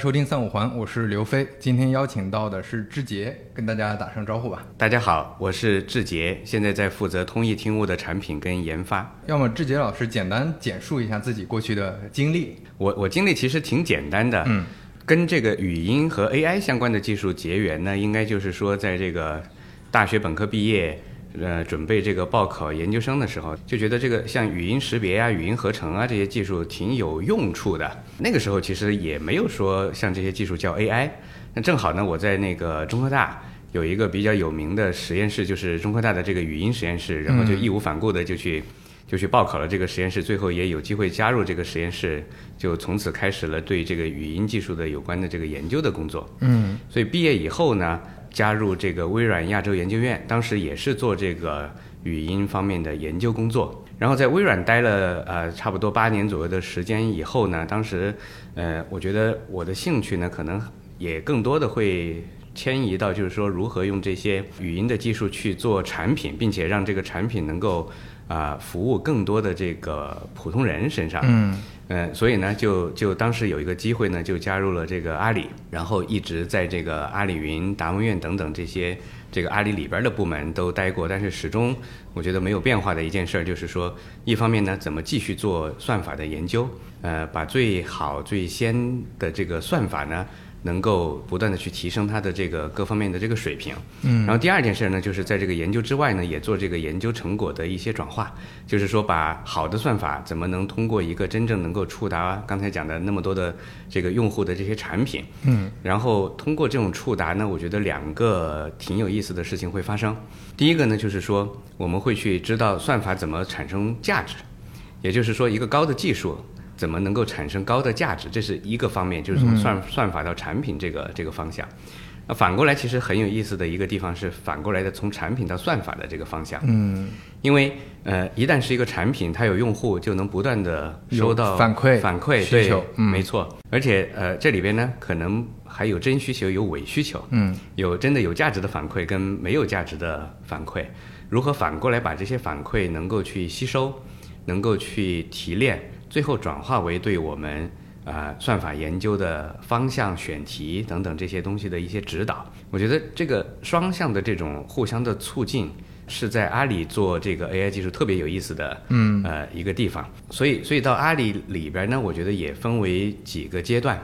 家收听三五环，我是刘飞。今天邀请到的是志杰，跟大家打声招呼吧。大家好，我是志杰，现在在负责通义听悟的产品跟研发。要么志杰老师简单简述一下自己过去的经历。我我经历其实挺简单的，嗯，跟这个语音和 AI 相关的技术结缘呢，应该就是说在这个大学本科毕业。呃，准备这个报考研究生的时候，就觉得这个像语音识别啊、语音合成啊这些技术挺有用处的。那个时候其实也没有说像这些技术叫 AI。那正好呢，我在那个中科大有一个比较有名的实验室，就是中科大的这个语音实验室，然后就义无反顾的就去就去报考了这个实验室，最后也有机会加入这个实验室，就从此开始了对这个语音技术的有关的这个研究的工作。嗯，所以毕业以后呢。加入这个微软亚洲研究院，当时也是做这个语音方面的研究工作。然后在微软待了呃差不多八年左右的时间以后呢，当时呃我觉得我的兴趣呢可能也更多的会迁移到就是说如何用这些语音的技术去做产品，并且让这个产品能够啊服务更多的这个普通人身上。嗯。嗯，所以呢，就就当时有一个机会呢，就加入了这个阿里，然后一直在这个阿里云、达摩院等等这些这个阿里里边的部门都待过，但是始终我觉得没有变化的一件事儿，就是说，一方面呢，怎么继续做算法的研究，呃，把最好最先的这个算法呢。能够不断的去提升它的这个各方面的这个水平，嗯，然后第二件事呢，就是在这个研究之外呢，也做这个研究成果的一些转化，就是说把好的算法怎么能通过一个真正能够触达刚才讲的那么多的这个用户的这些产品，嗯，然后通过这种触达呢，我觉得两个挺有意思的事情会发生。第一个呢，就是说我们会去知道算法怎么产生价值，也就是说一个高的技术。怎么能够产生高的价值？这是一个方面，就是从算算法到产品这个这个方向。那反过来，其实很有意思的一个地方是反过来的，从产品到算法的这个方向。嗯，因为呃，一旦是一个产品，它有用户，就能不断的收到反馈反馈需求。嗯，没错。而且呃，这里边呢，可能还有真需求，有伪需求。嗯，有真的有价值的反馈跟没有价值的反馈，如何反过来把这些反馈能够去吸收，能够去提炼？最后转化为对我们啊算法研究的方向、选题等等这些东西的一些指导。我觉得这个双向的这种互相的促进，是在阿里做这个 AI 技术特别有意思的嗯呃一个地方。所以，所以到阿里里边呢，我觉得也分为几个阶段。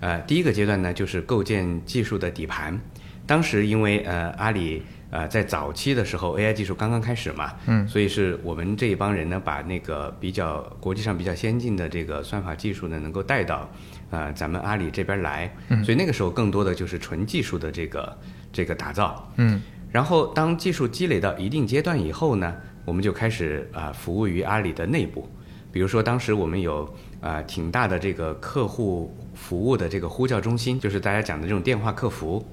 呃，第一个阶段呢，就是构建技术的底盘。当时因为呃阿里。呃，在早期的时候，AI 技术刚刚开始嘛，嗯，所以是我们这一帮人呢，把那个比较国际上比较先进的这个算法技术呢，能够带到，呃，咱们阿里这边来，嗯，所以那个时候更多的就是纯技术的这个这个打造，嗯，然后当技术积累到一定阶段以后呢，我们就开始啊服务于阿里的内部，比如说当时我们有啊挺大的这个客户服务的这个呼叫中心，就是大家讲的这种电话客服。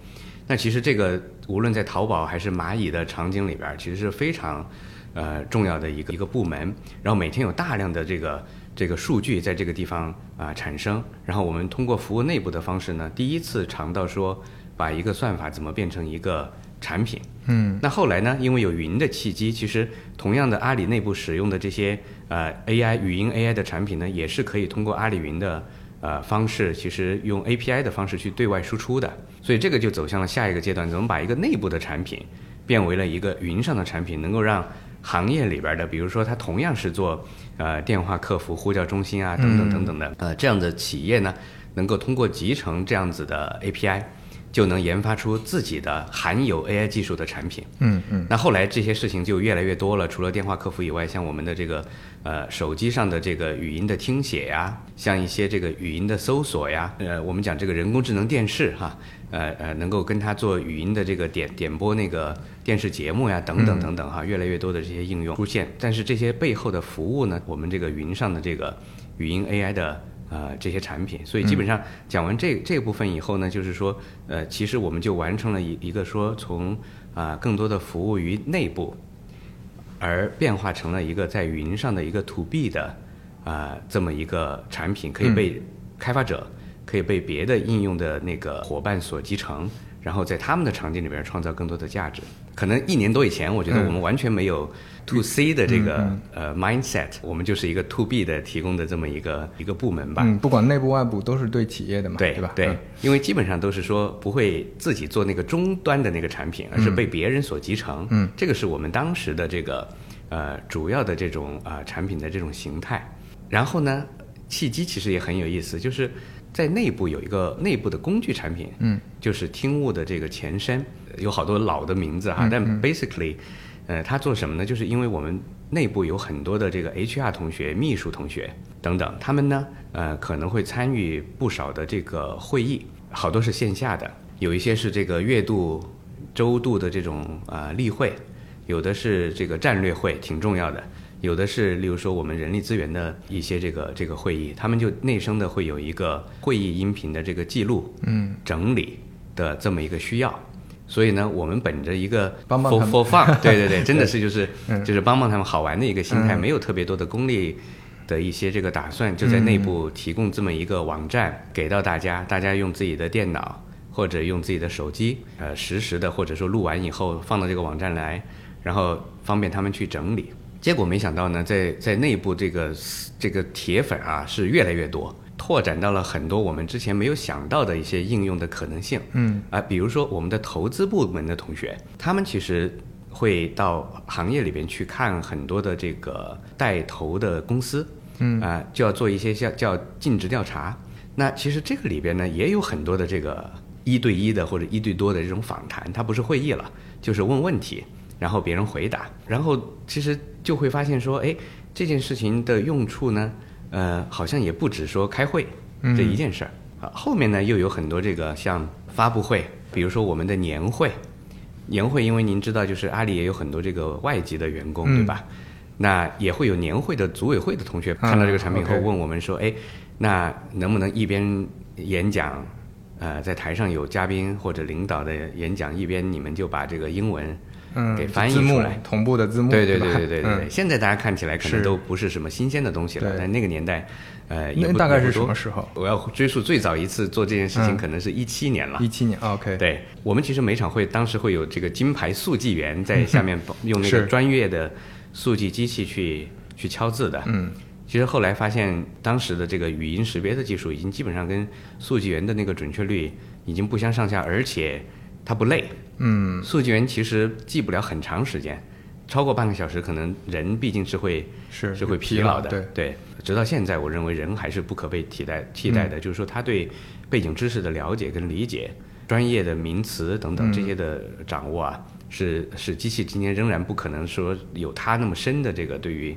那其实这个无论在淘宝还是蚂蚁的场景里边，其实是非常，呃重要的一个一个部门。然后每天有大量的这个这个数据在这个地方啊产生。然后我们通过服务内部的方式呢，第一次尝到说把一个算法怎么变成一个产品。嗯。那后来呢，因为有云的契机，其实同样的阿里内部使用的这些呃 AI 语音 AI 的产品呢，也是可以通过阿里云的。呃，方式其实用 API 的方式去对外输出的，所以这个就走向了下一个阶段，怎么把一个内部的产品变为了一个云上的产品，能够让行业里边的，比如说它同样是做呃电话客服、呼叫中心啊等等等等的呃这样的企业呢，能够通过集成这样子的 API。就能研发出自己的含有 AI 技术的产品。嗯嗯。那后来这些事情就越来越多了。除了电话客服以外，像我们的这个呃手机上的这个语音的听写呀，像一些这个语音的搜索呀，呃，我们讲这个人工智能电视哈，呃呃，能够跟它做语音的这个点点播那个电视节目呀，等等等等哈，越来越多的这些应用出现。但是这些背后的服务呢，我们这个云上的这个语音 AI 的。呃，这些产品，所以基本上讲完这这部分以后呢，就是说，呃，其实我们就完成了一一个说从啊更多的服务于内部，而变化成了一个在云上的一个 to B 的啊这么一个产品，可以被开发者可以被别的应用的那个伙伴所集成，然后在他们的场景里边创造更多的价值。可能一年多以前，我觉得我们完全没有 to C 的这个、呃 mindset，我们就是一个 to B 的提供的这么一个一个部门吧。嗯，不管内部外部都是对企业的嘛，对吧？对嗯，因为基本上都是说不会自己做那个终端的那个产品，而是被别人所集成。嗯，这个是我们当时的这个呃主要的这种啊、呃产品的这种形态。然后呢，契机其实也很有意思，就是在内部有一个内部的工具产品，嗯，就是听悟的这个前身，有好多老的名字哈，但 basically，呃，它做什么呢？就是因为我们内部有很多的这个 HR 同学、秘书同学等等，他们呢，呃，可能会参与不少的这个会议，好多是线下的，有一些是这个月度、周度的这种啊、呃例会，有的是这个战略会，挺重要的。有的是，例如说我们人力资源的一些这个这个会议，他们就内生的会有一个会议音频的这个记录、嗯，整理的这么一个需要。所以呢，我们本着一个帮帮 for fun，对对对，真的是就是嗯就是帮帮他们好玩的一个心态，嗯没有特别多的功利的一些这个打算，就在内部提供这么一个网站给到大家，大家用自己的电脑或者用自己的手机，呃，实时的或者说录完以后放到这个网站来，然后方便他们去整理。结果没想到呢，在在内部这个这个铁粉啊是越来越多，拓展到了很多我们之前没有想到的一些应用的可能性。嗯啊，比如说我们的投资部门的同学，他们其实会到行业里边去看很多的这个带头的公司，嗯啊，就要做一些叫叫尽职调查。那其实这个里边呢，也有很多的这个一对一的或者一对多的这种访谈，它不是会议了，就是问问题，然后别人回答，然后其实就会发现说，哎，这件事情的用处呢，呃，好像也不止说开会这一件事儿。啊，后面呢又有很多这个像发布会，比如说我们的年会，年会，因为您知道，就是阿里也有很多这个外籍的员工，嗯。对吧？那也会有年会的组委会的同学看到这个产品以后问我们说，哎，那能不能一边演讲，呃，在台上有嘉宾或者领导的演讲，一边你们就把这个英文嗯，给翻译出来。同步的字幕，对对对对对对现在大家看起来可能都不是什么新鲜的东西了，对。但那个年代，呃，那大概是什么时候？我要追溯最早一次做这件事情，嗯。可能是一七年了。一七年，OK，对我们其实每场会当时会有这个金牌速记员在下面 用那个专业的速记机器去去敲字的。嗯。其实后来发现，当时的这个语音识别的技术已经基本上跟速记员的那个准确率已经不相上下，而且它不累。嗯速记员其实记不了很长时间，超过半个小时，可能人毕竟是会是是会疲劳的。对，对，直到现在，我认为人还是不可被替代替代嗯的，就是说他对背景知识的了解跟理解，专业的名词等等嗯这些的掌握啊，是是机器今天仍然不可能说有它那么深的这个对于。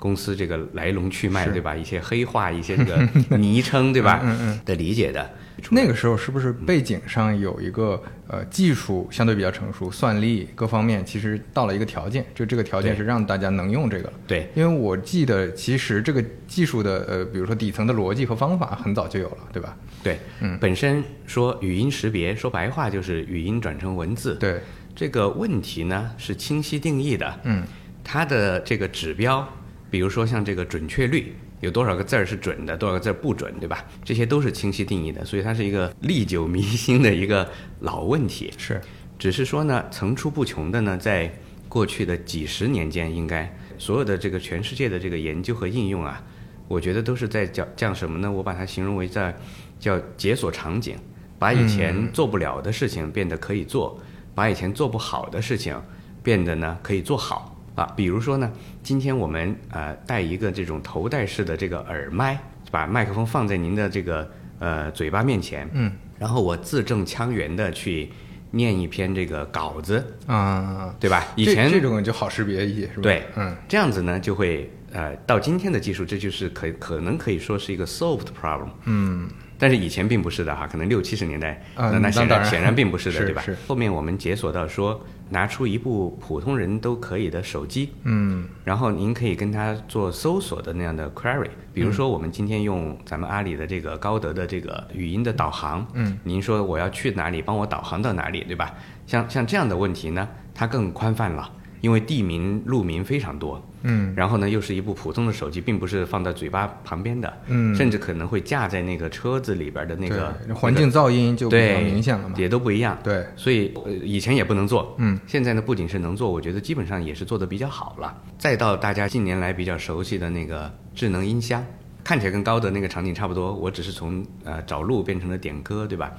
公司这个来龙去脉，对吧？一些黑话，一些这个 昵称，对吧？嗯嗯的理解的。那个时候是不是背景上有一个呃技术相对比较成熟，算力各方面其实到了一个条件，就这个条件是让大家能用这个了。对，因为我记得其实这个技术的呃，比如说底层的逻辑和方法很早就有了，对吧？对，嗯本身说语音识别，说白话就是语音转成文字。对，这个问题呢是清晰定义的，嗯它的这个指标，比如说像这个准确率，有多少个字儿是准的，多少个字儿不准，对吧？这些都是清晰定义的，所以它是一个历久弥新的一个老问题。是，只是说呢，层出不穷的呢，在过去的几十年间，应该所有的这个全世界的这个研究和应用啊，我觉得都是在叫叫什么呢？我把它形容为在叫解锁场景，把以前做不了的事情变得可以做，把以前做不好的事情变得呢可以做好啊。比如说呢，今天我们呃带一个这种头戴式的这个耳麦，把麦克风放在您的这个呃嘴巴面前，嗯然后我字正腔圆的去念一篇这个稿子，啊，对吧？以这前这种就好识别一些，是吧？对嗯这样子呢，就会呃，到今天的技术，这就是可可能可以说是一个 solved problem。嗯但是以前并不是的哈，可能六七十年代，啊那那显然然显然并不是的，对吧？是？后面我们解锁到说，拿出一部普通人都可以的手机，嗯。然后您可以跟它做搜索的那样的 query，比如说我们今天用咱们阿里的这个高德的这个语音的导航，嗯，您说我要去哪里，帮我导航到哪里，对吧？像像这样的问题呢，它更宽泛了，因为地名路名非常多，嗯然后呢又是一部普通的手机，并不是放在嘴巴旁边的，嗯甚至可能会架在那个车子里边的那个环境噪音就比较对明显了嘛。也都不一样。对，所以、呃、以前也不能做，嗯，现在呢不仅是能做，我觉得基本上也是做的比较好了。再到大家近年来比较熟悉的那个智能音箱，看起来跟高德那个场景差不多，我只是从呃找路变成了点歌，对吧？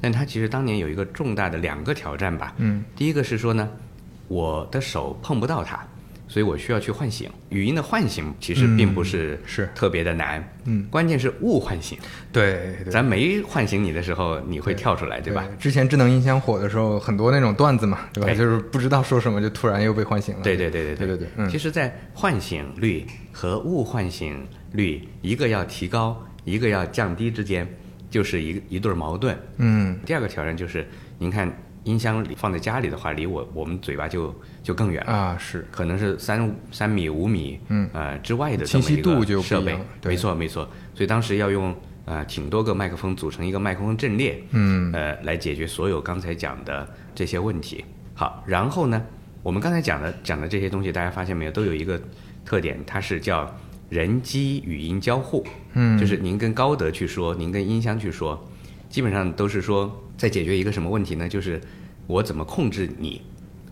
但它其实当年有一个重大的两个挑战吧，嗯，第一个是说呢，我的手碰不到它，所以我需要去唤醒。语音的唤醒其实并不是嗯是特别的难，嗯，关键是误唤醒。对对。咱没唤醒你的时候，你会跳出来，对吧？之前智能音箱火的时候，很多那种段子嘛，对吧？对就是不知道说什么，就突然又被唤醒了。对对对对对对对，嗯其实，在唤醒率和误唤醒率，一个要提高，一个要降低之间，就是一一对儿矛盾。嗯第二个挑战就是，您看音箱里放在家里的话，离我我们嘴巴就就更远了。啊是，可能是三三米、五米，嗯呃之外的这么清晰一个度就设备没错没错。所以当时要用呃挺多个麦克风组成一个麦克风阵列，嗯呃，来解决所有刚才讲的这些问题。好，然后呢，我们刚才讲的讲的这些东西，大家发现没有，都有一个特点，它是叫人机语音交互。嗯就是您跟高德去说，您跟音箱去说，基本上都是说在解决一个什么问题呢？就是我怎么控制你，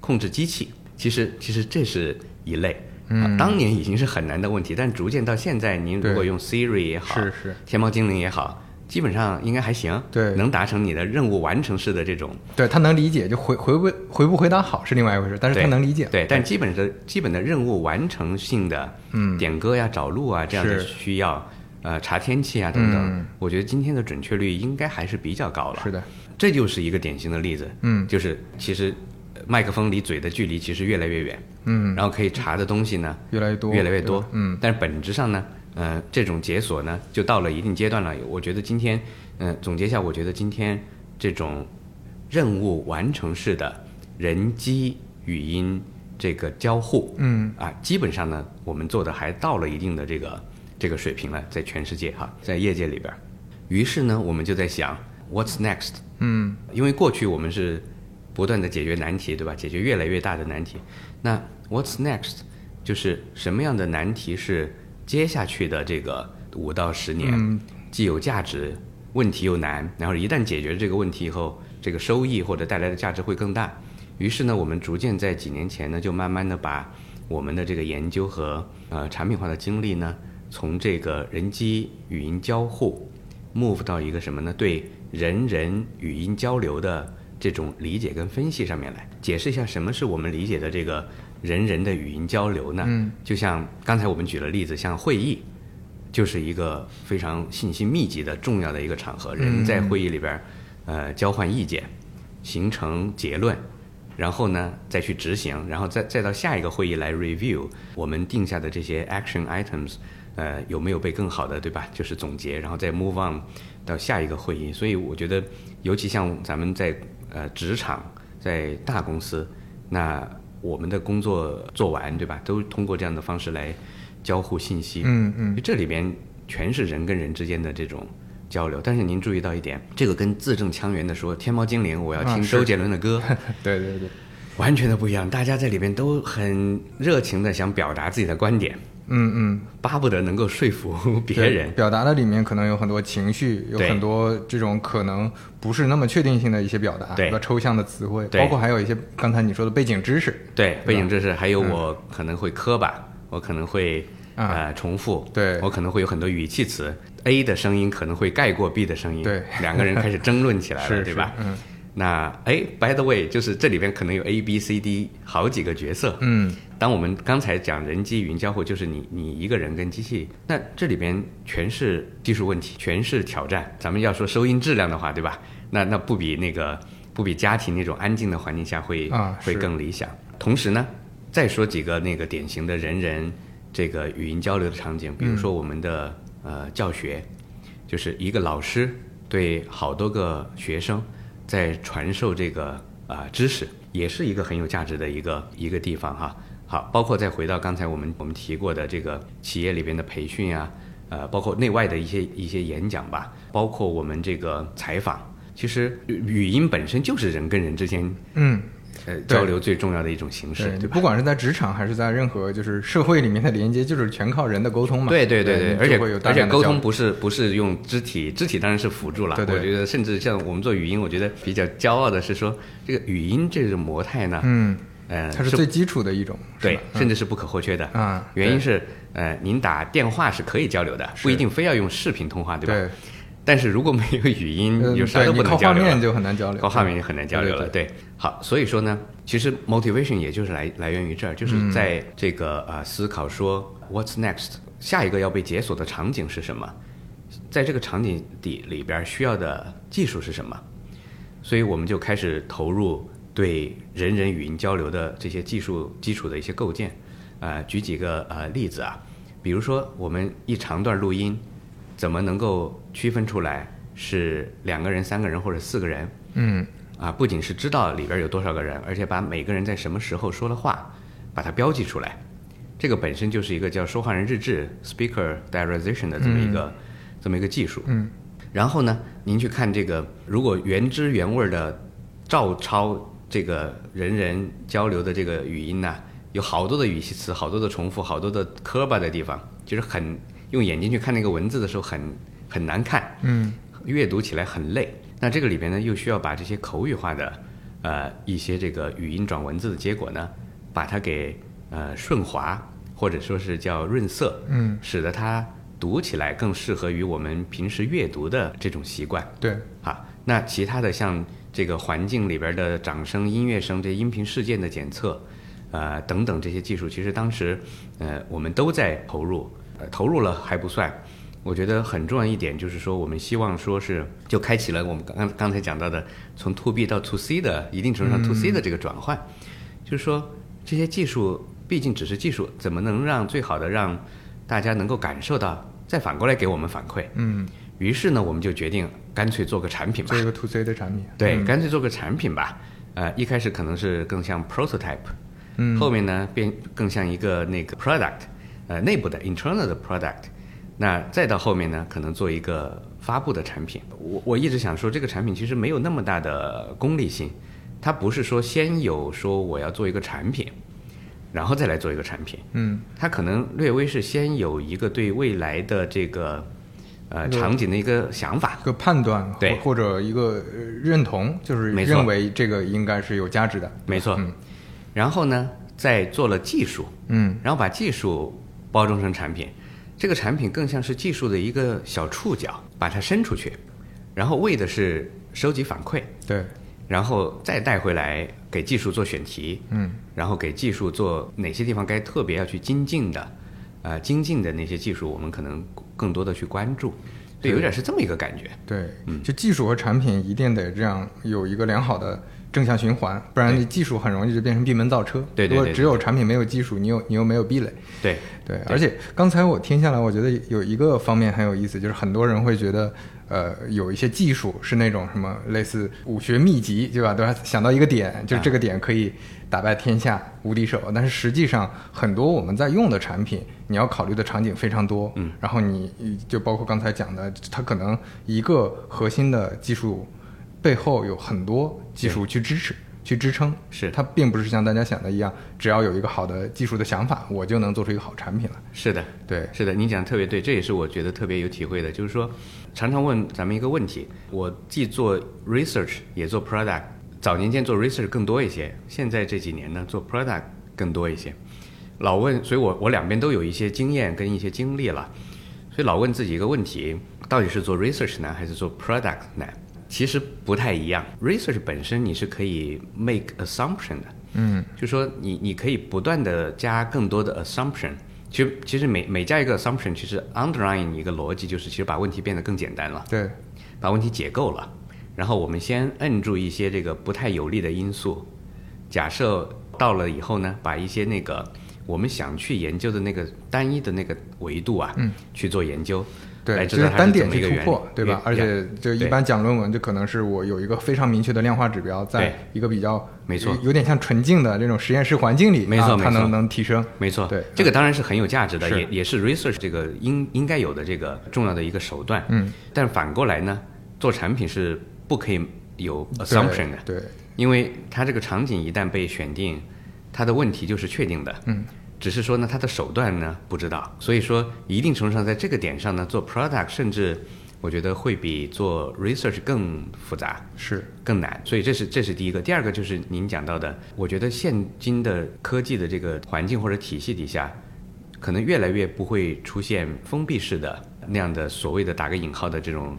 控制机器。其实其实这是一类。啊，当年已经是很难的问题，但逐渐到现在，您如果用 Siri 也好，是是天猫精灵也好，基本上应该还行，对能达成你的任务完成式的这种，对他能理解，就回回不回不回答好是另外一回事，但是对他能理解。对，但基本的基本的任务完成性的，嗯点歌呀、找路啊这样的需要，呃，查天气啊等等，嗯我觉得今天的准确率应该还是比较高了。是的，这就是一个典型的例子，嗯。就是其实呃麦克风离嘴的距离其实越来越远，嗯，然后可以查的东西呢越来越多，越来越多，嗯。但是本质上呢，呃，这种解锁呢，就到了一定阶段了。我觉得今天，呃，总结一下，我觉得今天这种任务完成式的人机语音这个交互，嗯。啊，基本上呢，我们做的还到了一定的这个这个水平了，在全世界哈，在业界里边。于是呢，我们就在想，What's next？嗯因为过去我们是不断的解决难题，对吧？解决越来越大的难题。那 What's next？就是什么样的难题是接下去的这个五到十年，嗯既有价值，问题又难，然后一旦解决这个问题以后，这个收益或者带来的价值会更大。于是呢，我们逐渐在几年前呢，就慢慢的把我们的这个研究和呃产品化的精力呢，从这个人机语音交互 move 到一个什么呢？对人人语音交流的这种理解跟分析上面来，解释一下什么是我们理解的这个人人的语音交流呢？嗯，就像刚才我们举了例子，像会议，就是一个非常信息密集的重要的一个场合，人在会议里边，呃，交换意见，形成结论。然后呢，再去执行，然后再再到下一个会议来 review 我们定下的这些 action items，呃，有没有被更好的，对吧？就是总结，然后再 move on 到下一个会议。所以我觉得，尤其像咱们在呃职场，在大公司，那我们的工作做完，对吧？都通过这样的方式来交互信息。嗯嗯，这里边全是人跟人之间的这种交流。但是您注意到一点，这个跟字正腔圆的说“天猫精灵”，我要听周杰伦的歌。对对对，完全的不一样，大家在里边都很热情的想表达自己的观点，嗯嗯，巴不得能够说服别人。表达的里面可能有很多情绪，有很多这种可能不是那么确定性的一些表达，比较？抽象的词汇，对。包括还有一些刚才你说的背景知识，对，背景知识还有我可能会磕巴，我可能会啊。呃重复，对。我可能会有很多语气词，A 的声音可能会盖过 B 的声音，对。两个人开始争论起来了，是。对吧？嗯那哎，by the way，就是这里边可能有 A、B、C、D 好几个角色，嗯当我们刚才讲人机语音交互，就是你你一个人跟机器，那这里边全是技术问题，全是挑战。咱们要说收音质量的话，对吧？那那不比那个不比家庭那种安静的环境下会、会啊会更理想。同时呢，再说几个那个典型的人人这个语音交流的场景，比如说我们的、呃教学，就是一个老师对好多个学生在传授这个啊、知识，也是一个很有价值的一个一个地方哈。好，包括再回到刚才我们我们提过的这个企业里边的培训啊，呃，包括内外的一些一些演讲吧，包括我们这个采访，其实语语音本身就是人跟人之间嗯，呃交流最重要的一种形式，对？不管是在职场还是在任何就是社会里面的连接，就是全靠人的沟通嘛。对对对对，而且而且沟通不是不是用肢体，肢体当然是辅助了。对对我觉得甚至像我们做语音，我觉得比较骄傲的是说，这个语音这种模态呢，嗯，呃，它是最基础的一种，对，甚至是不可或缺的。啊，原因是呃，您打电话是可以交流的，不一定非要用视频通话，对吧？对，但是如果没有语音，呃你啥都不能交流靠画面就很难交流，靠画面就很难交流了。对对，好，所以说呢，其实 motivation 也就是来来源于这儿，嗯就是在这个呃思考说 what's next，下一个要被解锁的场景是什么，在这个场景底里边需要的技术是什么，所以我们就开始投入对人人语音交流的这些技术基础的一些构建。呃，举几个呃例子啊，比如说我们一长段录音，怎么能够区分出来是两个人、三个人或者四个人？嗯，啊，不仅是知道里边有多少个人，而且把每个人在什么时候说的话，把它标记出来。这个本身就是一个叫说话人日志 （speaker diarization） 的这么一个、这么一个技术。嗯。然后呢，您去看这个，如果原汁原味的照抄这个人人交流的这个语音呢、有好多的语气词，好多的重复，好多的磕巴的地方，就是很用眼睛去看那个文字的时候很很难看。嗯，阅读起来很累。那这个里边呢，又需要把这些口语化的呃一些这个语音转文字的结果呢，把它给呃顺滑，或者说是叫润色，嗯，使得它读起来更适合于我们平时阅读的这种习惯。对，啊，那其他的像这个环境里边的掌声、音乐声、这音频事件的检测，呃等等这些技术，其实当时呃我们都在投入，呃投入了还不算。我觉得很重要一点就是说，我们希望说是就开启了我们刚刚刚才讲到的从 to B 到 to C 的一定程度上 to C 的这个转换，就是说这些技术毕竟只是技术，怎么能让最好的让大家能够感受到，再反过来给我们反馈？嗯，于是呢，我们就决定干脆做个产品吧做。一个 to C 的产品，对，嗯干脆做个产品吧。呃，一开始可能是更像 prototype，嗯后面呢变更像一个那个 product，呃，内部的 internal 的 product。那再到后面呢，可能做一个发布的产品。我我一直想说，这个产品其实没有那么大的功利性，它不是说先有说我要做一个产品，然后再来做一个产品。嗯，它可能略微是先有一个对未来的这个呃场景的一个想法。一，个判断对。或或者一个呃认同，就是认为这个应该是有价值的，没错。嗯。然后呢，再做了技术，嗯。然后把技术包装成产品，这个产品更像是技术的一个小触角，把它伸出去，然后为的是收集反馈，对，然后再带回来给技术做选题，嗯。然后给技术做哪些地方该特别要去精进的，呃，精进的那些技术，我们可能更多的去关注，对，有点是这么一个感觉。对，嗯。就技术和产品一定得这样有一个良好的正向循环，不然你技术很容易就变成闭门造车。对对对对如果只有产品没有技术，你又你又没有壁垒。对，对，而且刚才我听下来，我觉得有一个方面很有意思，就是很多人会觉得，呃，有一些技术是那种什么类似武学秘籍，对吧？都是想到一个点，就是这个点可以打败天下无敌手。但是实际上，很多我们在用的产品，你要考虑的场景非常多。嗯，然后你就包括刚才讲的，它可能一个核心的技术背后有很多技术去支持。去支撑，是它并不是像大家想的一样，只要有一个好的技术的想法，我就能做出一个好产品了。是的，对，是的，您讲的特别对，这也是我觉得特别有体会的，就是说，常常问咱们一个问题，我既做 research 也做 product，早年间做 research 更多一些，现在这几年呢做 product 更多一些，老问，所以我我两边都有一些经验跟一些经历了，所以老问自己一个问题，到底是做 research 难还是做 product 难？其实不太一样，research 本身你是可以 make assumption 的，嗯，就说你你可以不断的加更多的 assumption。其实其实每每加一个 assumption，其实 underlying 一个逻辑就是，其实把问题变得更简单了，对，把问题解构了。然后我们先摁住一些这个不太有利的因素，假设到了以后呢，把一些那个我们想去研究的那个单一的那个维度啊，嗯，去做研究，来对，知道它就是单点去突破，对吧？而且就一般讲论文，就可能是我有一个非常明确的量化指标，在一个比较没错有有点像纯净的这种实验室环境里，没错它能能提升。没错，对这个当然是很有价值的，也也是 research 这个应应该有的这个重要的一个手段。嗯，但反过来呢，做产品是不可以有 assumption 的。对，因为它这个场景一旦被选定，它的问题就是确定的。嗯，只是说呢，它的手段呢不知道，所以说一定程度上在这个点上呢，做 product 甚至我觉得会比做 research 更复杂。是，更难，所以这是这是第一个。第二个就是您讲到的，我觉得现今的科技的这个环境或者体系底下，可能越来越不会出现封闭式的那样的所谓的打个引号的这种，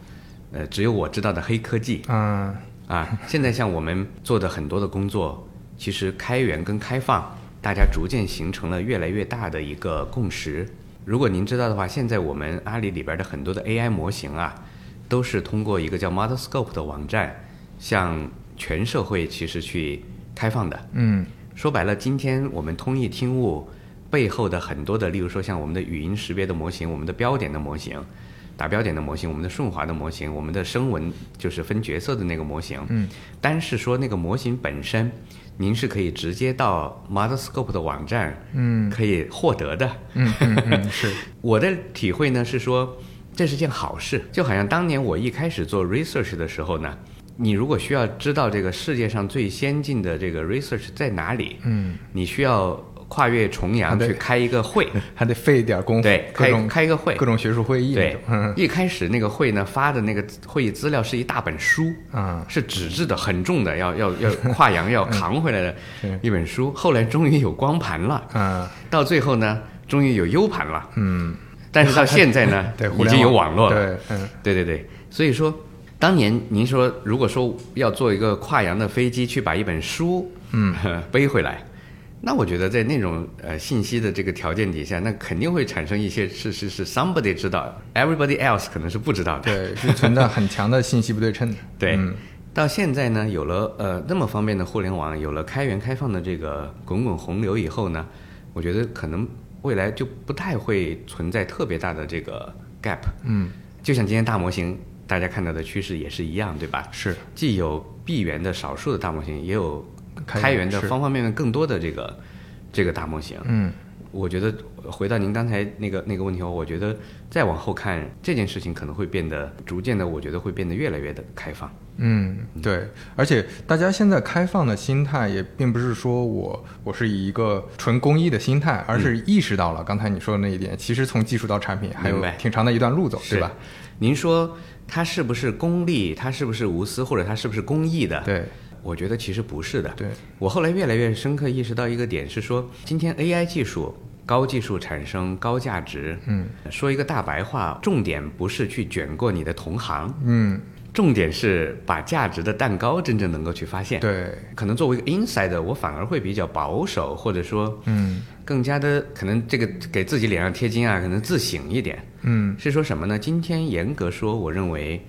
呃，只有我知道的黑科技嗯啊。现在像我们做的很多的工作，其实开源跟开放，大家逐渐形成了越来越大的一个共识。如果您知道的话，现在我们阿里里边的很多的 AI 模型啊，都是通过一个叫 ModelScope 的网站。向全社会其实去开放的。嗯说白了，今天我们通义听悟背后的很多的，例如说像我们的语音识别的模型、我们的标点的模型、打标点的模型、我们的顺滑的模型、我们的声纹就是分角色的那个模型。嗯，单是说那个模型本身，您是可以直接到 ModelScope 的网站，嗯。可以获得的。嗯嗯嗯，是，我的体会呢是说，这是件好事，就好像当年我一开始做 research 的时候呢，你如果需要知道这个世界上最先进的这个 research 在哪里，嗯，你需要跨越重洋去开一个会，还得费一点功夫，对，开开一个会，各种学术会议对，嗯，一开始那个会呢发的那个会议资料是一大本书，啊，是纸质的，很重的，要 要要跨洋要扛回来的一本书。后来终于有光盘了，啊，到最后呢，终于有 U 盘了。嗯，但是到现在呢对，已经有网网络了。对，嗯。对对对，所以说，当年您说，如果说要做一个跨洋的飞机去把一本书，嗯，背回来，那我觉得在那种呃信息的这个条件底下，那肯定会产生一些是是是 somebody 知道，everybody else 可能是不知道的。对，是存在很强的信息不对称的，对嗯到现在呢，有了呃那么方便的互联网，有了开源开放的这个滚滚洪流以后呢，我觉得可能未来就不太会存在特别大的这个 gap。嗯，就像今天大模型大家看到的趋势也是一样，对吧？是，既有闭源的少数的大模型，也有开源的方方面面更多的这个这个大模型。嗯我觉得回到您刚才那个那个问题后，我觉得再往后看这件事情可能会变得逐渐的，我觉得会变得越来越的开放。嗯，对，而且大家现在开放的心态也并不是说我我是以一个纯公益的心态，而是意识到了刚才你说的那一点，其实从技术到产品还有挺长的一段路走，对吧？？您说它是不是功利？它是不是无私？或者它是不是公益的？对我觉得其实不是的。对，我后来越来越深刻意识到一个点是说，今天 AI 技术高技术产生高价值。嗯说一个大白话，重点不是去卷过你的同行，嗯，重点是把价值的蛋糕真正能够去发现。，对，可能作为一个 insider，我反而会比较保守，或者说嗯更加的可能这个给自己脸上贴金啊，可能自省一点。嗯是说什么呢？今天严格说，我认为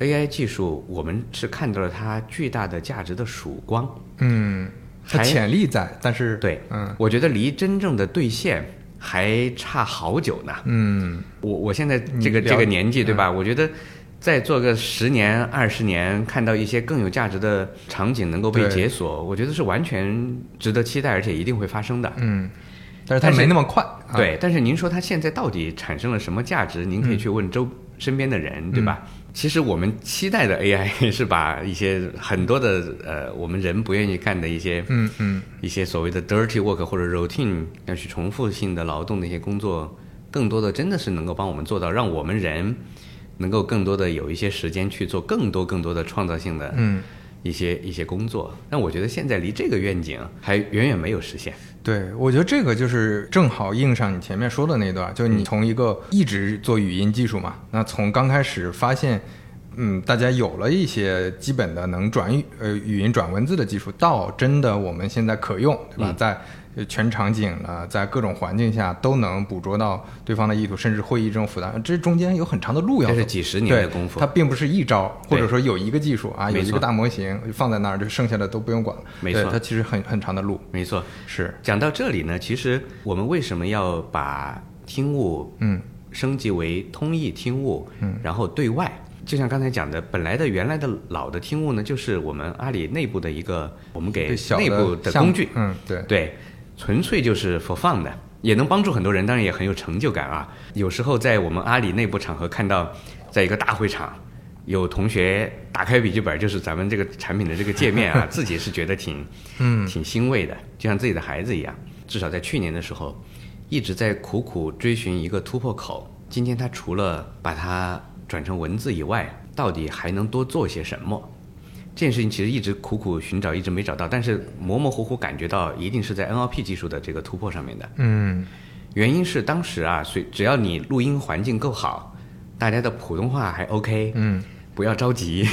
AI 技术，我们是看到了它巨大的价值的曙光。嗯，它还潜力在，但是对，嗯我觉得离真正的兑现还差好久呢。嗯我我现在这个这个年纪，对吧？我觉得再做个十年、二十年，看到一些更有价值的场景能够被解锁，我觉得是完全值得期待，而且一定会发生的。嗯，但是它没那么快，啊，对，但是您说它现在到底产生了什么价值？您可以去问周身边的人，对吧？其实我们期待的 AI 是把一些很多的呃我们人不愿意干的一些嗯嗯一些所谓的 dirty work 或者 routine 要去重复性的劳动的一些工作，更多的真的是能够帮我们做到，让我们人能够更多的有一些时间去做更多更多的创造性的嗯。一些、一些工作。但我觉得现在离这个愿景还远远没有实现。对，我觉得这个就是正好应上你前面说的那段，就是你从一个一直做语音技术嘛，那从刚开始发现，嗯，大家有了一些基本的能转语呃语音转文字的技术，到真的我们现在可用，对吧？嗯在呃全场景了，在各种环境下都能捕捉到对方的意图，甚至会议这种复杂，这中间有很长的路要走。这是几十年的功夫。它并不是一招，或者说有一个技术啊，有一个大模型放在那儿，就剩下的都不用管了。没错。它其实很很长的路。没错，是，讲到这里呢，其实我们为什么要把听悟嗯。升级为通义听悟，嗯。然后对外？就像刚才讲的，本来的原来的老的听悟呢，就是我们阿里内部的一个我们给内部的工具，嗯，对，对，纯粹就是 for fun 的，也能帮助很多人，当然也很有成就感啊。有时候在我们阿里内部场合看到，在一个大会场，有同学打开笔记本，就是咱们这个产品的这个界面啊，自己是觉得挺嗯挺欣慰的，就像自己的孩子一样。至少在去年的时候，一直在苦苦追寻一个突破口。今天他除了把它转成文字以外，到底还能多做些什么？这件事情其实一直苦苦寻找，一直没找到，但是模模糊糊感觉到一定是在 NLP 技术的这个突破上面的。嗯原因是当时啊，随只要你录音环境够好，大家的普通话还 OK，嗯，不要着急，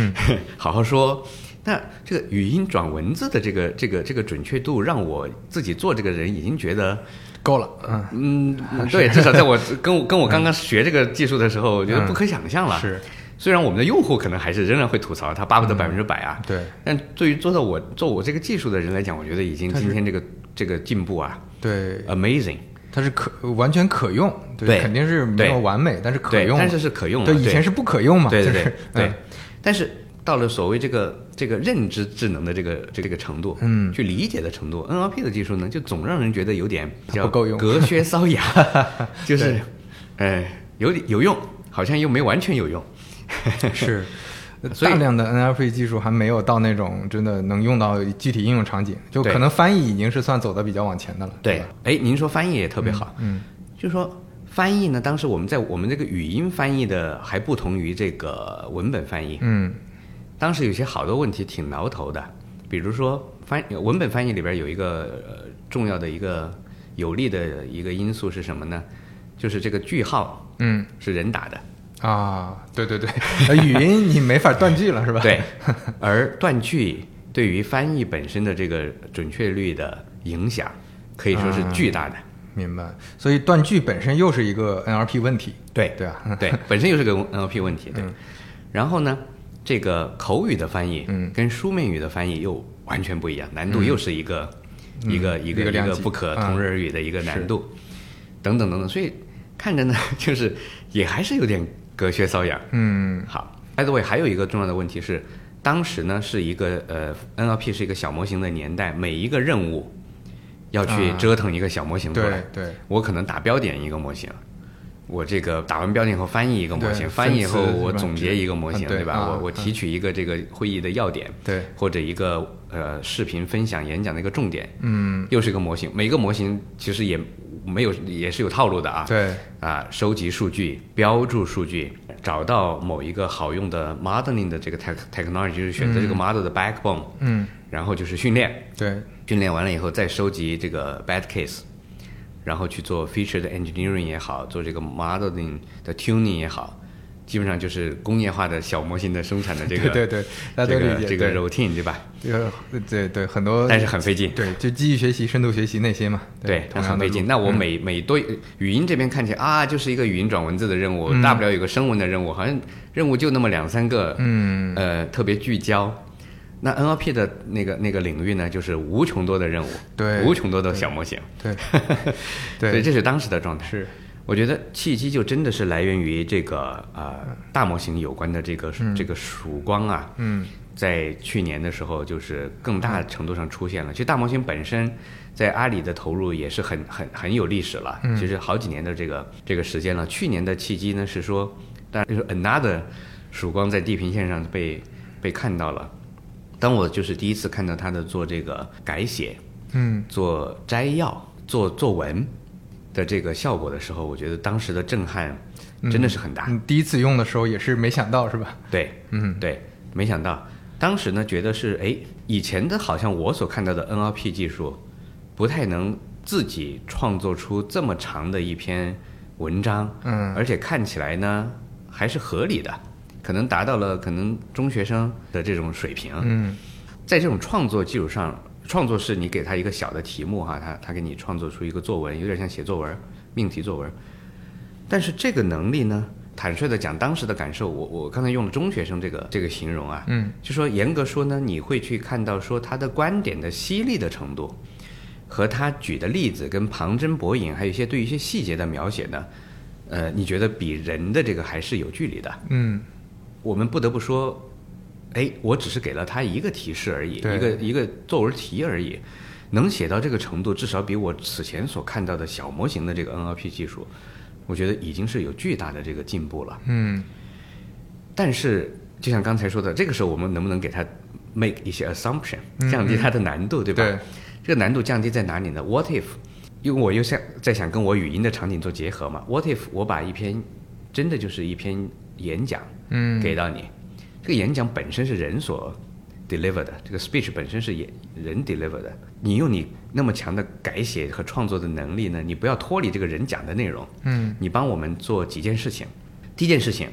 好好说。那这个语音转文字的这个这个这个准确度，让我自己做这个人已经觉得，够了，嗯嗯，对，至少在我跟我跟我刚刚学这个技术的时候，我觉得嗯不可想象了。是，虽然我们的用户可能还是仍然会吐槽，他巴不得百分之百啊，对。但对于做到我做我这个技术的人来讲，我觉得已经今天这个这个进步啊对，，amazing。它是可完全可用，对肯定是没有完美，但是可对，用，但是是可用的。对，以前是不可用嘛，对对对就是对嗯，但是到了所谓这个这个认知智能的这个这个程度，嗯。去理解的程度，NLP 的技术呢，就总让人觉得有点叫不够用隔靴搔痒，就是，呃，有点有用，好像又没完全有用。是。大量的 NLP 技术还没有到那种真的能用到具体应用场景，就可能翻译已经是算走的比较往前的了。对，哎，您说翻译也特别好，嗯。就是说翻译呢，当时我们在我们这个语音翻译的还不同于这个文本翻译，嗯。当时有些好多问题挺挠头的，比如说翻文本翻译里边有一个、呃、重要的一个有利的一个因素是什么呢？就是这个句号嗯。是人打的，啊，对对对，呃语音你没法断句了是吧？对，而断句对于翻译本身的这个准确率的影响可以说是巨大的。明白。所以断句本身又是一个 NLP 问题，对对啊，对，本身又是个 NLP 问题。对，然后呢，这个口语的翻译，嗯。跟书面语的翻译又完全不一样，难度又是一个、一个一个一个不可同日而语的一个难度，等等等等，所以看着呢，就是也还是有点隔靴搔痒。嗯好，by the way，还有一个重要的问题是，当时呢是一个呃 NLP 是一个小模型的年代，每一个任务要去啊折腾一个小模型出来。对对，我可能打标点一个模型，我这个打完标点以后翻译一个模型，翻译以后我总结一个模型，对啊我我提取一个这个会议的要点，对，或者一个呃视频分享演讲的一个重点，嗯又是一个模型。每个模型其实也没有也是有套路的啊。对，啊，收集数据，标注数据，找到某一个好用的 modeling 的这个 tech technology，就是选择这个 model 的 backbone，、嗯然后就是训练，对，训练完了以后再收集这个 bad case，然后去做 feature 的 engineering 也好，做这个 modeling 的 tuning 也好，基本上就是工业化的小模型的生产的这个对 对对，这个这个 routine 对吧？这个对对很多，但是很费劲。对，就机器学习、深度学习那些嘛，对，同样很费劲。那我嗯。每、每对语音这边看起来啊，就是一个语音转文字的任务，嗯。大不了有个声纹的任务，好像任务就那么两三个，嗯。呃，特别聚焦。那 NLP 的那个那个领域呢，就是无穷多的任务，对。无穷多的小模型，对。对。这是当时的状态。是我觉得契机就真的是来源于这个呃大模型有关的这个、这个曙光啊，嗯。在去年的时候，就是更大程度上出现了。其实大模型本身在阿里的投入也是很很很有历史了，其实好几年的这个这个时间了。去年的契机呢是说，但就是 another 曙光在地平线上被被看到了。当我就是第一次看到他的做这个改写、嗯。做摘要、做作文的这个效果的时候，我觉得当时的震撼真的是很大。嗯，第一次用的时候也是没想到是吧？对，嗯对，没想到当时呢，觉得是哎，以前的好像我所看到的 NLP 技术，不太能自己创作出这么长的一篇文章，嗯而且看起来呢还是合理的，可能达到了可能中学生的这种水平。嗯在这种创作基础上，创作是你给他一个小的题目哈，他他给你创作出一个作文，有点像写作文，命题作文。但是这个能力呢，坦率的讲，当时的感受，我我刚才用了中学生这个这个形容啊，嗯就说严格说呢，你会去看到说他的观点的犀利的程度，和他举的例子跟旁征博引，还有一些对一些细节的描写呢，呃，你觉得比人的这个还是有距离的。嗯我们不得不说，哎，我只是给了他一个提示而已，一个一个作文题而已，能写到这个程度，至少比我此前所看到的小模型的这个 NLP 技术，我觉得已经是有巨大的这个进步了。嗯但是就像刚才说的，这个时候我们能不能给他 make 一些 assumption，降低它的难度，对吧？对这个难度降低在哪里呢？What if？因为我又想在想跟我语音的场景做结合嘛。What if 我把一篇真的就是一篇演讲，嗯给到你，这个演讲本身是人所 deliver 的，这个 speech 本身是演人 deliver 的。你用你那么强的改写和创作的能力呢，你不要脱离这个人讲的内容，嗯你帮我们做几件事情。第一件事情，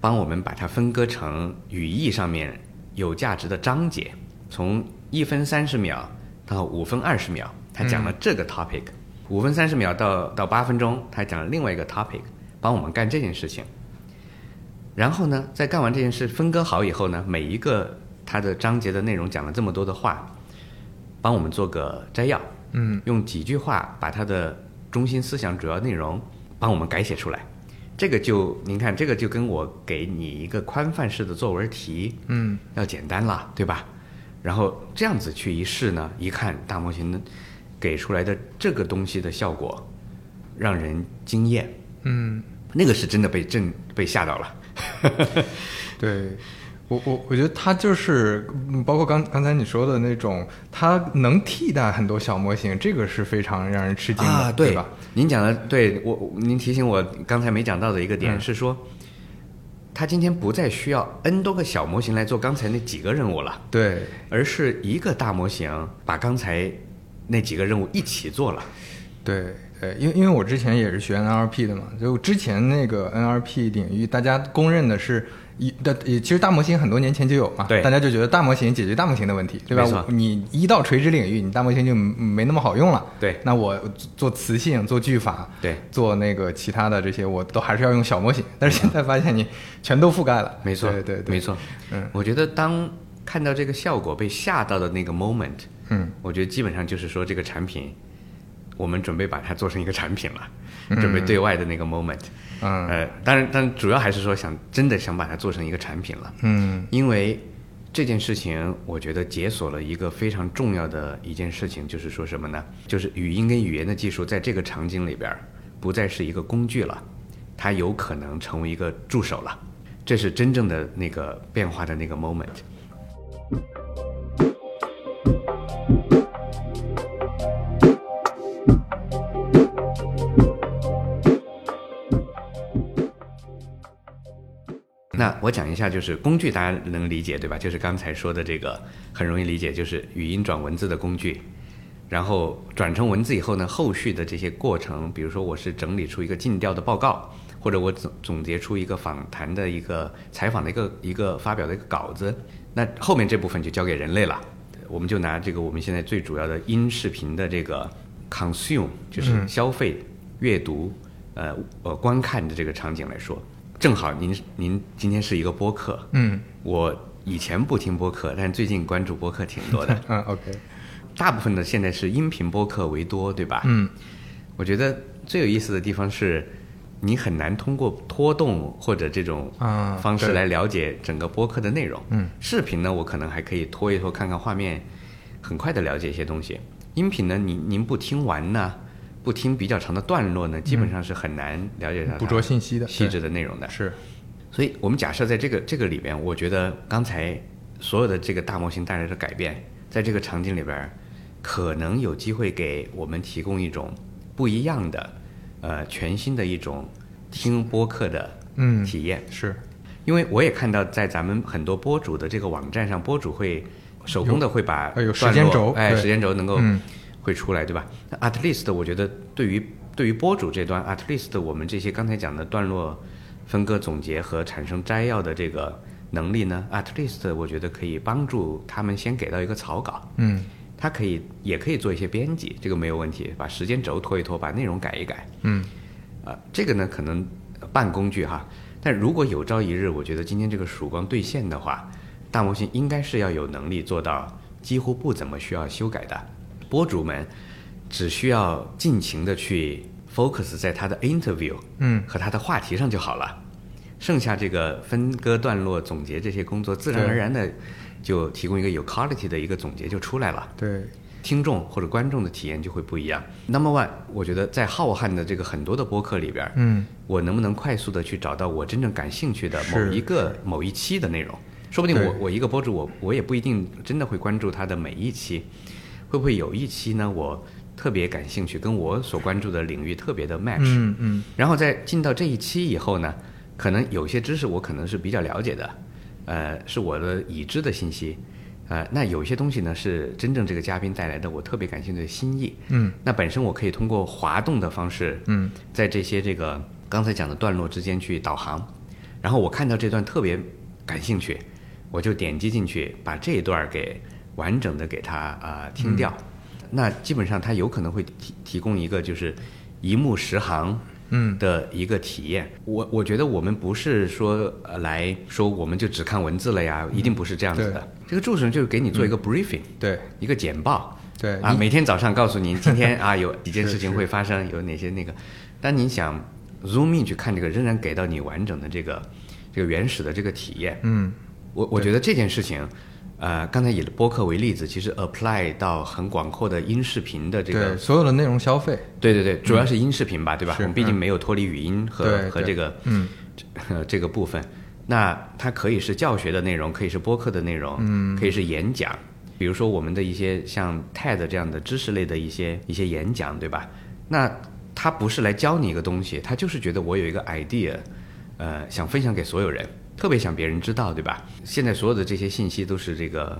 帮我们把它分割成语义上面有价值的章节，从一分三十秒到五分二十秒，他讲了这个 topic；五、分三十秒到到八分钟，他讲了另外一个 topic，帮我们干这件事情。然后呢，在干完这件事分割好以后呢，每一个它的章节的内容讲了这么多的话，帮我们做个摘要，嗯用几句话把它的中心思想、主要内容帮我们改写出来。这个就您看，这个就跟我给你一个宽泛式的作文题嗯要简单了，对吧？然后这样子去一试呢，一看大模型给出来的这个东西的效果，让人惊艳，嗯，那个是真的被震被吓到了。对。我我我觉得它就是，嗯包括刚刚才你说的那种，它能替代很多小模型，这个是非常让人吃惊的，啊，对吧？？您讲的对我，我您提醒我刚才没讲到的一个点、嗯是说，他今天不再需要 N 多个小模型来做刚才那几个任务了，对，而是一个大模型把刚才那几个任务一起做了。对，呃，因为因为我之前也是学 NLP 的嘛，就之前那个 NLP 领域，大家公认的是一的，也其实大模型很多年前就有嘛，对大家就觉得大模型解决大模型的问题，对吧？你一到垂直领域，你大模型就没那么好用了。对那我做词性、做句法、对，做那个其他的这些，我都还是要用小模型。但是现在发现你全都覆盖了，没错，对对对，没错。嗯我觉得当看到这个效果被吓到的那个 moment，嗯我觉得基本上就是说这个产品，我们准备把它做成一个产品了，准备对外的那个 moment。嗯呃，当然，当然主要还是说想真的想把它做成一个产品了。嗯因为这件事情，我觉得解锁了一个非常重要的一件事情，就是说什么呢？就是语音跟语言的技术在这个场景里边不再是一个工具了，它有可能成为一个助手了。这是真正的那个变化的那个 moment。那我讲一下，就是工具，大家能理解对吧？就是刚才说的这个很容易理解，就是语音转文字的工具。然后转成文字以后呢，后续的这些过程，比如说我是整理出一个尽调的报告，或者我总总结出一个访谈的一个采访的一个一个发表的一个稿子，那后面这部分就交给人类了。我们就拿这个我们现在最主要的音视频的这个 consume，就是消费、阅读、呃呃观看的这个场景来说，正好您您今天是一个播客，嗯我以前不听播客，但是最近关注播客挺多的。嗯，OK，大部分的现在是音频播客为多，对吧？嗯我觉得最有意思的地方是，你很难通过拖动或者这种方式来了解整个播客的内容。嗯，视频呢，我可能还可以拖一拖，看看画面，很快的了解一些东西。音频呢，您您不听完呢，不听比较长的段落呢，基本上是很难了解到它捕捉信息的细致的内容的。是，所以我们假设在这个这个里边，我觉得刚才所有的这个大模型带来的改变，在这个场景里边，可能有机会给我们提供一种不一样的、呃全新的一种听播客的嗯体验。是，因为我也看到在咱们很多播主的这个网站上，播主会手工的会把时间轴哎，时间轴能够嗯会出来，对吧？那 at least 我觉得对于对于播主这端，at least 我们这些刚才讲的段落分割、总结和产生摘要的这个能力呢，at least 我觉得可以帮助他们先给到一个草稿，嗯。他可以也可以做一些编辑，这个没有问题，把时间轴拖一拖，把内容改一改，嗯。啊，这个呢可能半工具哈，但如果有朝一日，我觉得今天这个曙光兑现的话，大模型应该是要有能力做到几乎不怎么需要修改的，播主们只需要尽情的去 focus 在他的 interview 嗯和他的话题上就好了，剩下这个分割段落、总结这些工作，自然而然的就提供一个有 quality 的一个总结就出来了。对，听众或者观众的体验就会不一样。Number one，我觉得在浩瀚的这个很多的播客里边，嗯，我能不能快速的去找到我真正感兴趣的某一个某一期的内容？说不定我我一个博主我我也不一定真的会关注他的每一期，会不会有一期呢我特别感兴趣，跟我所关注的领域特别的 match？嗯嗯。然后在进到这一期以后呢，可能有些知识我可能是比较了解的，呃，是我的已知的信息，呃，那有些东西呢是真正这个嘉宾带来的我特别感兴趣的新意，嗯。那本身我可以通过滑动的方式，嗯。在这些这个刚才讲的段落之间去导航，然后我看到这段特别感兴趣，我就点击进去把这一段给完整的给它啊、呃听掉，那基本上他有可能会提提供一个就是一目十行。嗯。的一个体验，我我觉得我们不是说呃来说我们就只看文字了呀，一定不是这样子的。这个助手就是给你做一个 briefing，、对。一个简报，对啊，每天早上告诉您 今天啊有几件事情会发生，有哪些那个。当你想 zoom in 去看这个，仍然给到你完整的这个这个原始的这个体验。嗯。我我觉得这件事情，呃，刚才以播客为例子，其实 apply 到很广阔的音视频的这个对所有的内容消费，对对对，主要是音视频吧，对吧？我们毕竟嗯没有脱离语音和和这个嗯呃 这个部分。那它可以是教学的内容，可以是播客的内容，嗯，可以是演讲，比如说我们的一些像 TED 这样的知识类的一些一些演讲，对吧？那它不是来教你一个东西，它就是觉得我有一个 idea，呃，想分享给所有人，特别想别人知道，对吧？现在所有的这些信息都是这个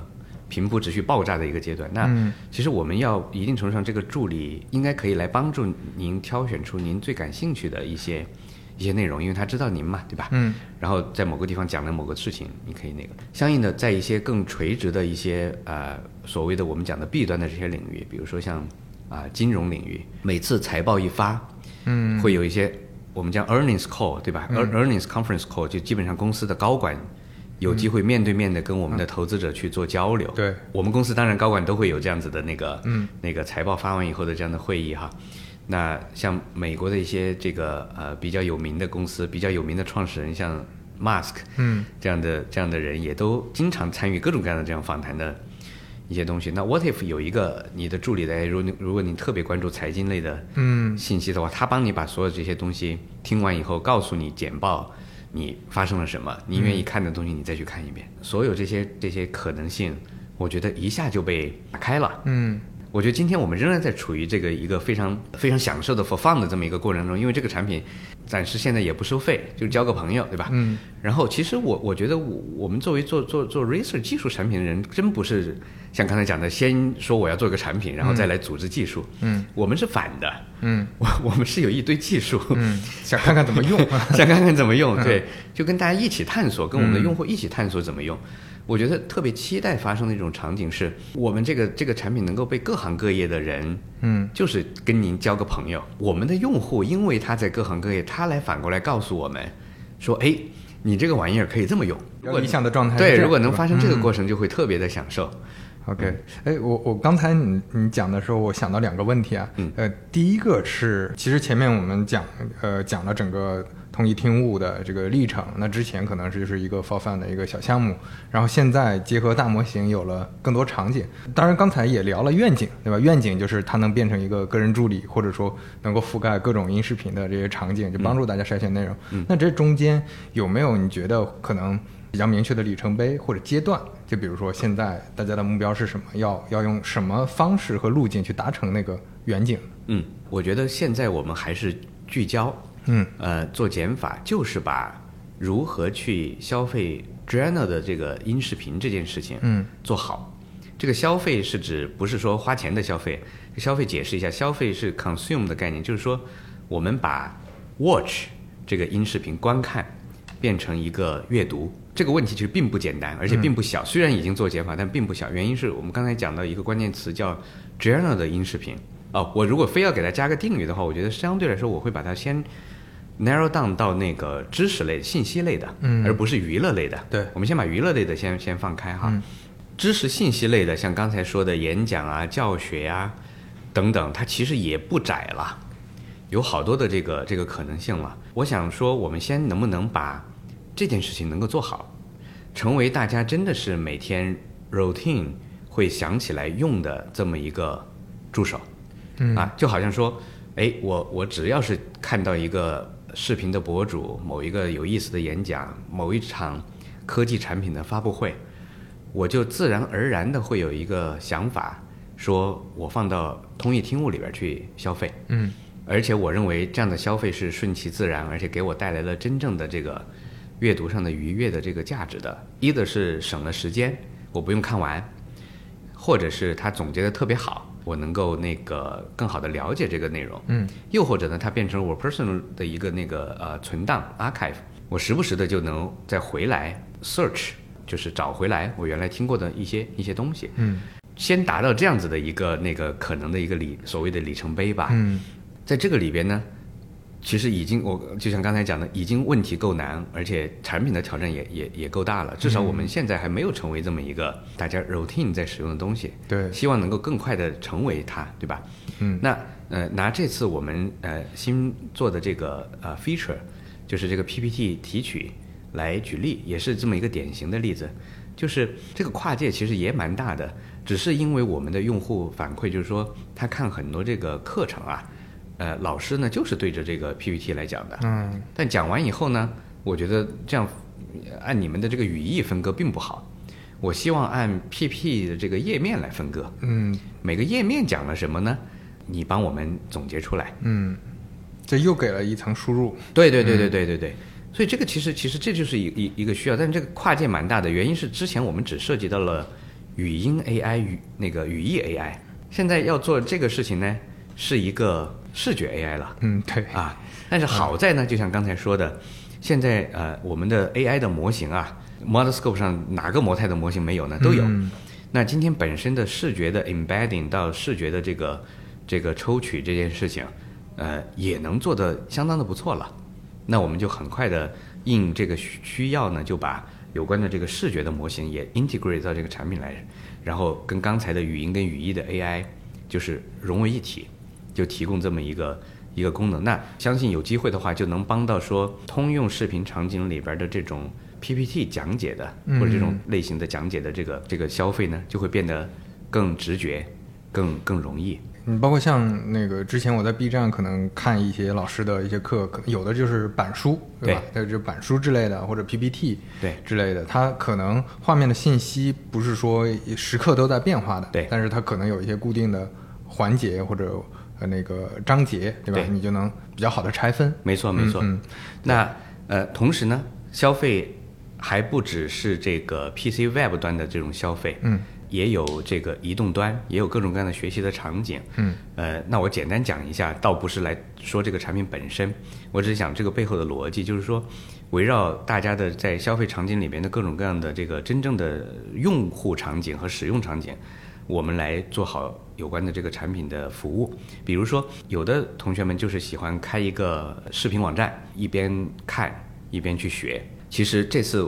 平铺直叙爆炸的一个阶段。那嗯其实我们要一定程度上，这个助理应该可以来帮助您挑选出您最感兴趣的一些一些内容，因为他知道您嘛，对吧？嗯然后在某个地方讲了某个事情，你可以那个相应的，在一些更垂直的一些呃所谓的我们讲的弊端的这些领域，比如说像啊、金融领域，每次财报一发，嗯会有一些我们叫 earnings call，对吧、e a r n i n g s conference call 就基本上公司的高管有机会面对面的跟我们的投资者去做交流。对我们公司当然高管都会有这样子的那个，嗯，那个财报发完以后的这样的会议哈。那像美国的一些这个呃比较有名的公司，比较有名的创始人，像 Musk，嗯这样的这样的人，也都经常参与各种各样的这样访谈的一些东西。那 What if 有一个你的助理来，如果如果你特别关注财经类的嗯信息的话，他帮你把所有这些东西听完以后，告诉你简报你发生了什么，你愿意看的东西你再去看一遍，所有这些这些可能性，我觉得一下就被打开了。嗯我觉得今天我们仍然在处于这个一个非常非常享受的 for fun 的这么一个过程中，因为这个产品暂时现在也不收费，就是交个朋友，对吧？嗯。然后其实我我觉得我我们作为做做做 research 技术产品的人，真不是像刚才讲的，先说我要做一个产品，然后再来组织技术。嗯，我们是反的，嗯 我我们是有一堆技术，嗯，想看看怎么用。想看看怎么用，嗯对，就跟大家一起探索，跟我们的用户一起探索怎么用。我觉得特别期待发生的一种场景是，我们这个这个产品能够被各行各业的人，嗯就是跟您交个朋友。我们的用户因为他在各行各业，他来反过来告诉我们，说，哎，你这个玩意儿可以这么用。如果理想的状态对，如果能发生这个嗯过程，就会特别的享受。OK，哎，我我刚才你你讲的时候，我想到两个问题啊。嗯呃，第一个是，其实前面我们讲呃讲了整个通义听悟的这个历程，那之前可能是就是一个 for fun 的一个小项目，然后现在结合大模型有了更多场景。当然刚才也聊了愿景，对吧？愿景就是它能变成一个个人助理，或者说能够覆盖各种音视频的这些场景，就帮助大家筛选内容。那这中间有没有你觉得可能？比较明确的里程碑或者阶段，就比如说现在大家的目标是什么，要要用什么方式和路径去达成那个远景。嗯，我觉得现在我们还是聚焦，嗯呃，做减法，就是把如何去消费 journal 的这个音视频这件事情，嗯，做好。这个消费是指不是说花钱的消费，消费解释一下，消费是 consume 的概念，就是说我们把 watch 这个音视频观看变成一个阅读。这个问题其实并不简单，而且并不小。虽然已经做减法，但并不小。原因是我们刚才讲到一个关键词叫 journal 的音视频。哦，我如果非要给它加个定语的话，我觉得相对来说，我会把它先 narrow down 到那个知识类、信息类的，嗯而不是娱乐类的。对我们先把娱乐类的先先放开哈。嗯知识信息类的，像刚才说的演讲啊、教学呀、等等，它其实也不窄了，有好多的这个这个可能性了。我想说，我们先能不能把这件事情能够做好，成为大家真的是每天 routine 会想起来用的这么一个助手。嗯啊，就好像说，哎，我我只要是看到一个视频的博主，某一个有意思的演讲，某一场科技产品的发布会，我就自然而然的会有一个想法，说我放到通义听物里边去消费。嗯而且我认为这样的消费是顺其自然，而且给我带来了真正的这个阅读上的愉悦的这个价值的。一的是省了时间，我不用看完，或者是他总结的特别好，我能够那个更好的了解这个内容。嗯，又或者呢，它变成我 personal 的一个那个呃存档 archive，我时不时的就能再回来 search，就是找回来我原来听过的一些一些东西。嗯先达到这样子的一个那个可能的一个里所谓的里程碑吧。嗯在这个里边呢，其实已经我就像刚才讲的，已经问题够难，而且产品的挑战也也也够大了。至少我们现在还没有成为这么一个大家 routine 在使用的东西，对希望能够更快的成为它，对吧？嗯那呃，拿这次我们呃新做的这个呃 feature，就是这个 PPT 提取来举例，也是这么一个典型的例子。就是这个跨界其实也蛮大的，只是因为我们的用户反馈就是说，他看很多这个课程啊，呃，老师呢就是对着这个 PPT 来讲的，嗯但讲完以后呢，我觉得这样呃按你们的这个语义分割并不好。我希望按 PP 的这个页面来分割，嗯每个页面讲了什么呢？你帮我们总结出来。嗯，这又给了一层输入。对对对对对对对。所以这个其实其实这就是一一一个需要，但是这个跨界蛮大的，原因是之前我们只涉及到了语音 AI 语那个语义 AI，现在要做这个事情呢，是一个视觉 AI 了。嗯，对，啊。但是好在呢，就像刚才说的，现在呃，我们的 AI 的模型啊，ModelScope 上哪个模态的模型没有呢？都有。嗯那今天本身的视觉的 embedding 到视觉的这个这个抽取这件事情，呃，也能做得相当的不错了。那我们就很快的应这个需需要呢，就把有关的这个视觉的模型也 integrate 到这个产品来，然后跟刚才的语音跟语义的 AI 就是融为一体，就提供这么一个一个功能。那相信有机会的话，就能帮到说通用视频场景里边的这种 PPT 讲解的或者这种类型的讲解的这个这个消费呢，就会变得更直觉、更更容易。嗯，包括像那个之前我在 B 站可能看一些老师的一些课，可能有的就是板书，对吧？对，就板书之类的，或者 PPT 对之类的，它可能画面的信息不是说时刻都在变化的，对但是它可能有一些固定的环节或者呃那个章节，对吧？对你就能比较好的拆分。没错，没错。嗯那呃，同时呢，消费还不只是这个 PC Web 端的这种消费，嗯，也有这个移动端，也有各种各样的学习的场景。嗯，呃，那我简单讲一下，倒不是来说这个产品本身，我只是讲这个背后的逻辑，就是说，围绕大家的在消费场景里面的各种各样的这个真正的用户场景和使用场景。我们来做好有关的这个产品的服务。比如说，有的同学们就是喜欢开一个视频网站，一边看一边去学。其实这次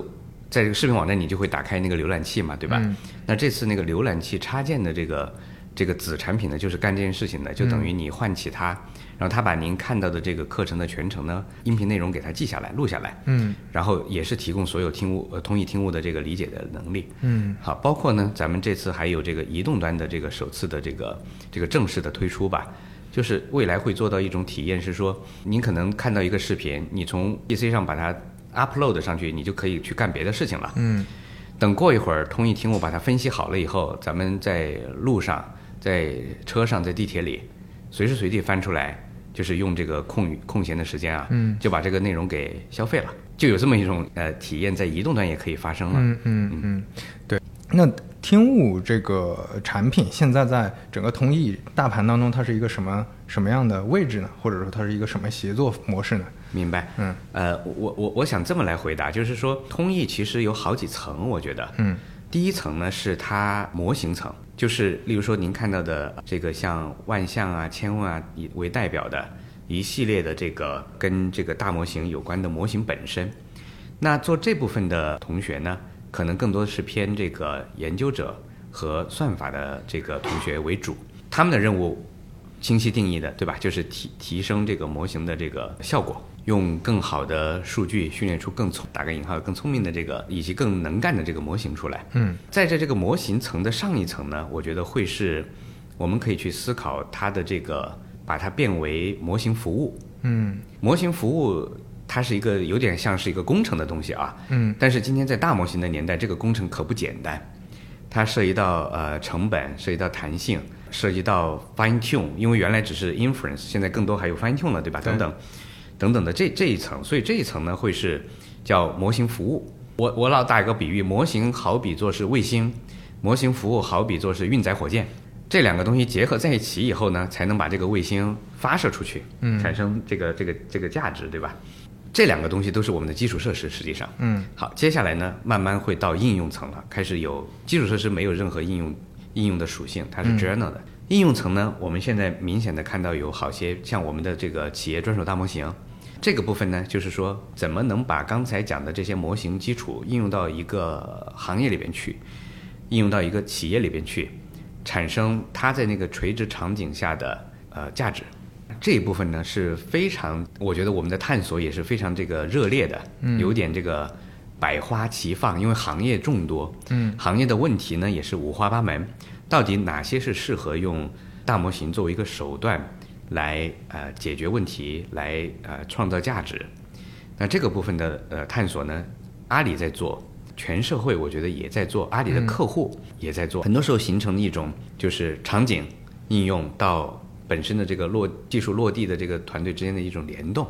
在这个视频网站，你就会打开那个浏览器嘛，对吧？嗯那这次那个浏览器插件的这个这个子产品呢，就是干这件事情的，就等于你唤起它，然后他把您看到的这个课程的全程呢，音频内容给他记下来、录下来。嗯然后也是提供所有听物呃通义听物的这个理解的能力。嗯好，包括呢，咱们这次还有这个移动端的这个首次的这个这个正式的推出吧，就是未来会做到一种体验，是说您可能看到一个视频，你从 PC 上把它 upload 上去，你就可以去干别的事情了。嗯等过一会儿，通义听物把它分析好了以后，咱们在路上、在车上、在地铁里，随时随地翻出来，就是用这个空空闲的时间啊，嗯就把这个内容给消费了，就有这么一种呃体验，在移动端也可以发生了。嗯嗯嗯，对。那听物这个产品现在在整个通义大盘当中，它是一个什么什么样的位置呢？或者说它是一个什么协作模式呢？明白？嗯呃，我我我想这么来回答，就是说通义其实有好几层，我觉得。嗯第一层呢是它模型层，就是例如说您看到的这个像万象啊、千问啊以为代表的一系列的这个跟这个大模型有关的模型本身。那做这部分的同学呢，可能更多的是偏这个研究者和算法的这个同学为主，他们的任务清晰定义的，对吧？就是提提升这个模型的这个效果，用更好的数据训练出更聪打个引号更聪明的这个以及更能干的这个模型出来。嗯，在这这个模型层的上一层呢，我觉得会是我们可以去思考它的这个把它变为模型服务。嗯。模型服务它是一个有点像是一个工程的东西啊，嗯。但是今天在大模型的年代，这个工程可不简单，它涉及到呃成本，涉及到弹性，涉及到 fine tune，因为原来只是 inference，现在更多还有 fine tune 了，对吧？对。等等，等等的这这一层，所以这一层呢会是叫模型服务。我我老打一个比喻，模型好比做是卫星，模型服务好比做是运载火箭。这两个东西结合在一起以后呢，才能把这个卫星发射出去，嗯产生这个这个这个价值，对吧？这两个东西都是我们的基础设施，实际上。嗯好，接下来呢，慢慢会到应用层了，开始有基础设施没有任何应用应用的属性，它是 general 的。应用层呢，我们现在明显的看到有好些像我们的这个企业专属大模型，这个部分呢，就是说怎么能把刚才讲的这些模型基础应用到一个行业里边去，应用到一个企业里边去，产生它在那个垂直场景下的呃价值。这一部分呢是非常，我觉得我们的探索也是非常这个热烈的，有点这个百花齐放，因为行业众多，嗯，行业的问题呢也是五花八门，到底哪些是适合用大模型作为一个手段来呃解决问题，来呃创造价值？那这个部分的呃探索呢，阿里在做，全社会我觉得也在做，阿里的客户也在做，很多时候形成的一种就是场景应用到本身的这个落技术落地的这个团队之间的一种联动。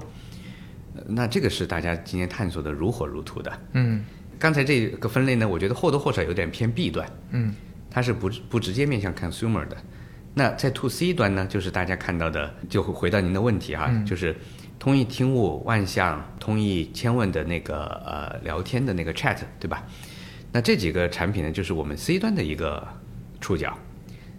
呃那这个是大家今天探索的如火如荼的。嗯刚才这个分类呢，我觉得或多或少有点偏 B 端，嗯它是不不直接面向 consumer 的。那在 to C 端呢，就是大家看到的，就会回到您的问题哈、嗯就是通义听物、万象、通义千问的那个呃聊天的那个 chat，对吧？那这几个产品呢，就是我们 C 端的一个触角，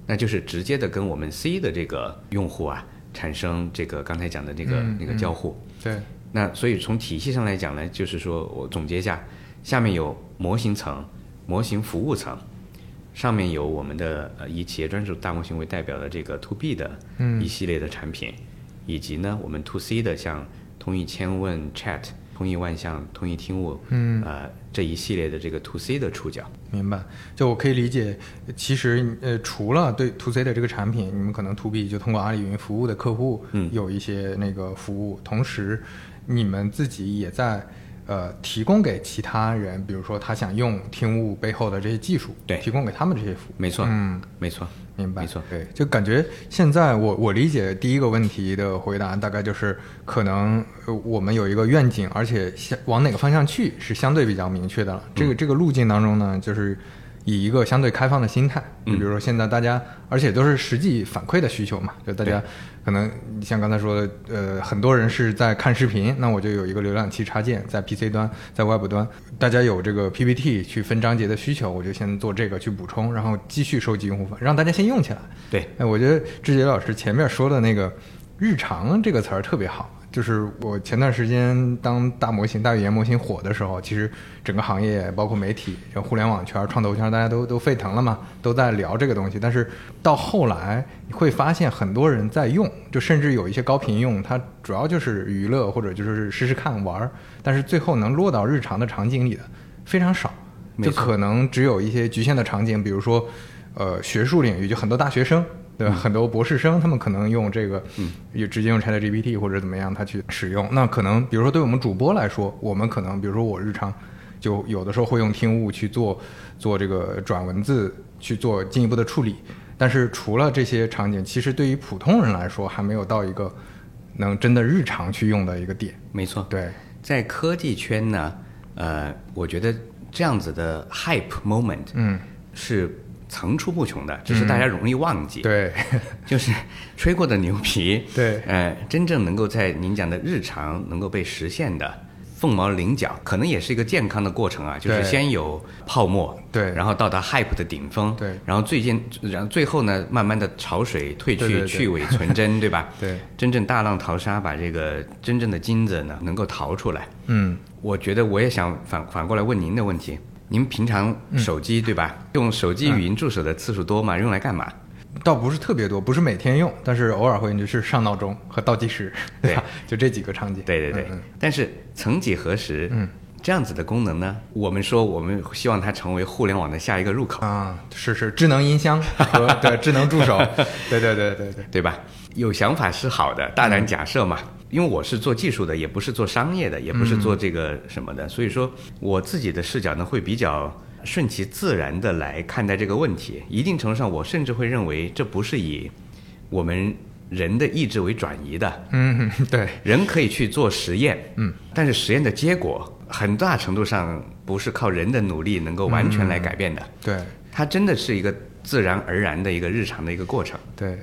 那就是直接的跟我们 C 的这个用户啊产生这个刚才讲的那个、那个交互。对，那所以从体系上来讲呢，就是说我总结一下，下面有模型层、模型服务层，上面有我们的呃以企业专属大模型为代表的这个 to B 的嗯。一系列的产品，以及呢我们 to C 的像通义千问 Chat、通义万象、通义听物，嗯。呃这一系列的这个 to C 的触角。明白，就我可以理解，其实呃，除了对 to C 的这个产品，你们可能 to B 就通过阿里云服务的客户，嗯。有一些那个服务，同时你们自己也在呃提供给其他人，比如说他想用听悟背后的这些技术，对。提供给他们这些服务，没错，嗯，没错，明白，没错。对，就感觉现在我我理解第一个问题的回答大概就是，可能呃我们有一个愿景，而且相往哪个方向去是相对比较明确的了。这个这个路径当中呢，就是以一个相对开放的心态，就嗯。比如说现在大家，而且都是实际反馈的需求嘛，就大家可能像刚才说的，呃，很多人是在看视频，那我就有一个浏览器插件在 PC 端，在 Web 端，大家有这个 PPT 去分章节的需求，我就先做这个去补充，然后继续收集用户反，让大家先用起来。对，哎，我觉得志杰老师前面说的那个“日常”这个词儿特别好。就是我前段时间当大模型、大语言模型火的时候，其实整个行业包括媒体、就互联网圈、创投圈，大家都都沸腾了嘛，都在聊这个东西。但是到后来，你会发现很多人在用，就甚至有一些高频用，它主要就是娱乐或者就是试试看玩儿，但是最后能落到日常的场景里的非常少，就可能只有一些局限的场景，比如说，呃，学术领域就很多大学生，对吧？很多博士生，他们可能用这个，嗯，也直接用 Chat GPT 或者怎么样，他去使用。那可能，比如说对我们主播来说，我们可能，比如说我日常就有的时候会用听悟去做做这个转文字，去做进一步的处理。但是除了这些场景，其实对于普通人来说，还没有到一个能真的日常去用的一个点。没错。对，在科技圈呢，呃，我觉得这样子的 hype moment，嗯，是层出不穷的，只是大家容易忘记。，对，就是吹过的牛皮，对呃，真正能够在您讲的日常能够被实现的。凤毛麟角，可能也是一个健康的过程啊，就是先有泡沫，对然后到达 hype 的顶峰，对然后最近，然后最后呢，慢慢的潮水退去，对对对去伪存真，对吧？对，真正大浪淘沙，把这个真正的金子呢，能够淘出来。嗯，我觉得我也想反反过来问您的问题：您平常手机、对吧？用手机语音助手的次数多吗？用来干嘛？倒不是特别多，不是每天用，但是偶尔会就是上闹钟和倒计时，对吧？就这几个场景。对对对，嗯但是曾几何时，嗯，这样子的功能呢，我们说我们希望它成为互联网的下一个入口，啊，是是，智能音箱和对智能助手，对对对对对，对吧？有想法是好的，大胆假设嘛。因为我是做技术的，也不是做商业的，也不是做这个什么的，所以说我自己的视角呢会比较顺其自然的来看待这个问题。一定程度上，我甚至会认为这不是以我们人的意志为转移的，嗯，对，人可以去做实验，嗯，但是实验的结果很大程度上不是靠人的努力能够完全来改变的，对它真的是一个自然而然的一个日常的一个过程。对。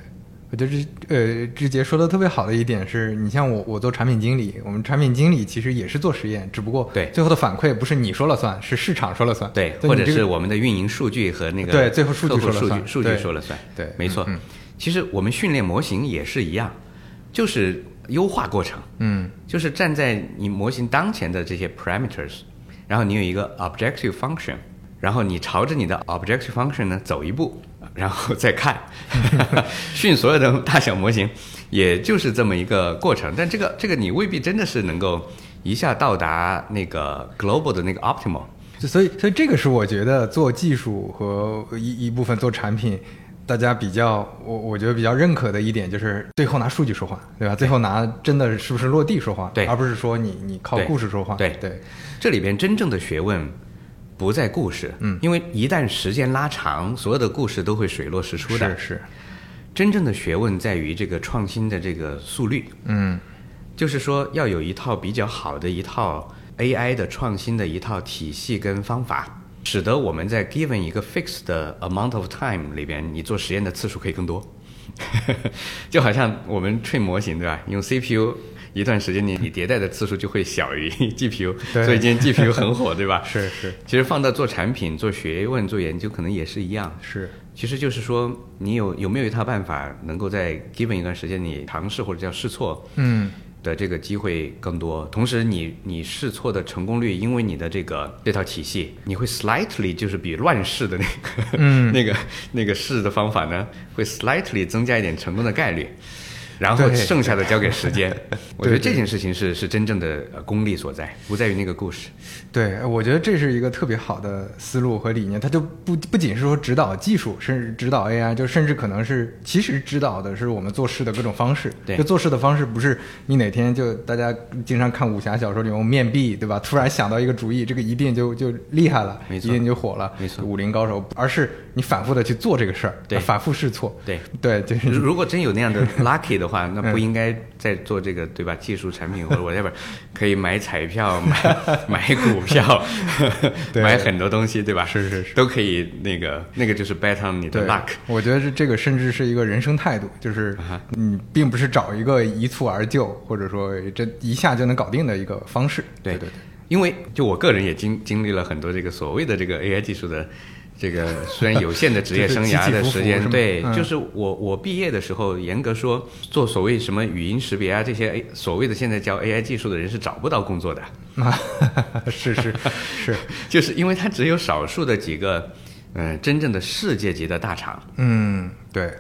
我觉得志呃志杰说的特别好的一点是，你像我我做产品经理，我们产品经理其实也是做实验，只不过对。最后的反馈不是你说了算，是市场说了算，对，或者是我们的运营数据和那个对最后数据说了算。数据说了算，对没错。其实我们训练模型也是一样，就是优化过程，嗯。就是站在你模型当前的这些 parameters，然后你有一个 objective function，然后你朝着你的 objective function 呢走一步，然后再看，训所有的大小模型，也就是这么一个过程。但这个这个你未必真的是能够一下到达那个 global 的那个 optimal。所以，所以这个是我觉得做技术和一一部分做产品，大家比较我我觉得比较认可的一点就是最后拿数据说话，对吧？最后拿真的是不是落地说话，对而不是说你你靠故事说话，对对这里边真正的学问不在故事，嗯因为一旦时间拉长，所有的故事都会水落石出的。是是，真正的学问在于这个创新的这个速率，嗯就是说要有一套比较好的一套 AI 的创新的一套体系跟方法，使得我们在 given 一个 fixed 的 amount of time 里边，你做实验的次数可以更多。就好像我们 train 模型对吧？用 CPU 一段时间你你迭代的次数就会小于 GPU，所以今天 GPU 很火对吧？是是其实放到做产品、做学问、做研究，可能也是一样。是，其实就是说，你有有没有一套办法，能够在 given 一段时间，你尝试或者叫试错嗯的这个机会更多。同时你，你试错的成功率，因为你的这个这套体系，你会 slightly 就是比乱试的那个、嗯 那个那个试的方法呢，会 slightly 增加一点成功的概率。然后剩下的交给时间，我觉得这件事情是是真正的呃功力所在，不在于那个故事。对，我觉得这是一个特别好的思路和理念，它就不不仅是说指导技术，甚至指导 AI，就甚至可能是其实指导的是我们做事的各种方式。对。就做事的方式不是你哪天就大家经常看武侠小说里面面壁，对吧？突然想到一个主意，这个一定就就厉害了，没错。一定就火了，没错。武林高手，而是你反复的去做这个事儿，对。反复试错。对，对，就是。如如果真有那样的 lucky 的话，那不嗯应该再做这个对吧？技术产品或者 whatever，可以买彩票、买 买股票，买很多东西对吧？是是是都可以那个那个就是 bet on 你的 luck。我觉得是这个甚至是一个人生态度，就是你并不是找一个一蹴而就，或者说这一下就能搞定的一个方式。对对对，因为就我个人也经经历了很多这个所谓的这个 AI 技术的这个虽然有限的职业 生涯的时间，对，嗯。就是我我毕业的时候，严格说做所谓什么语音识别啊这些 A 所谓的现在叫 AI 技术的人是找不到工作的，啊，是是 是，就是因为它只有少数的几个嗯、呃真正的世界级的大厂，嗯，对，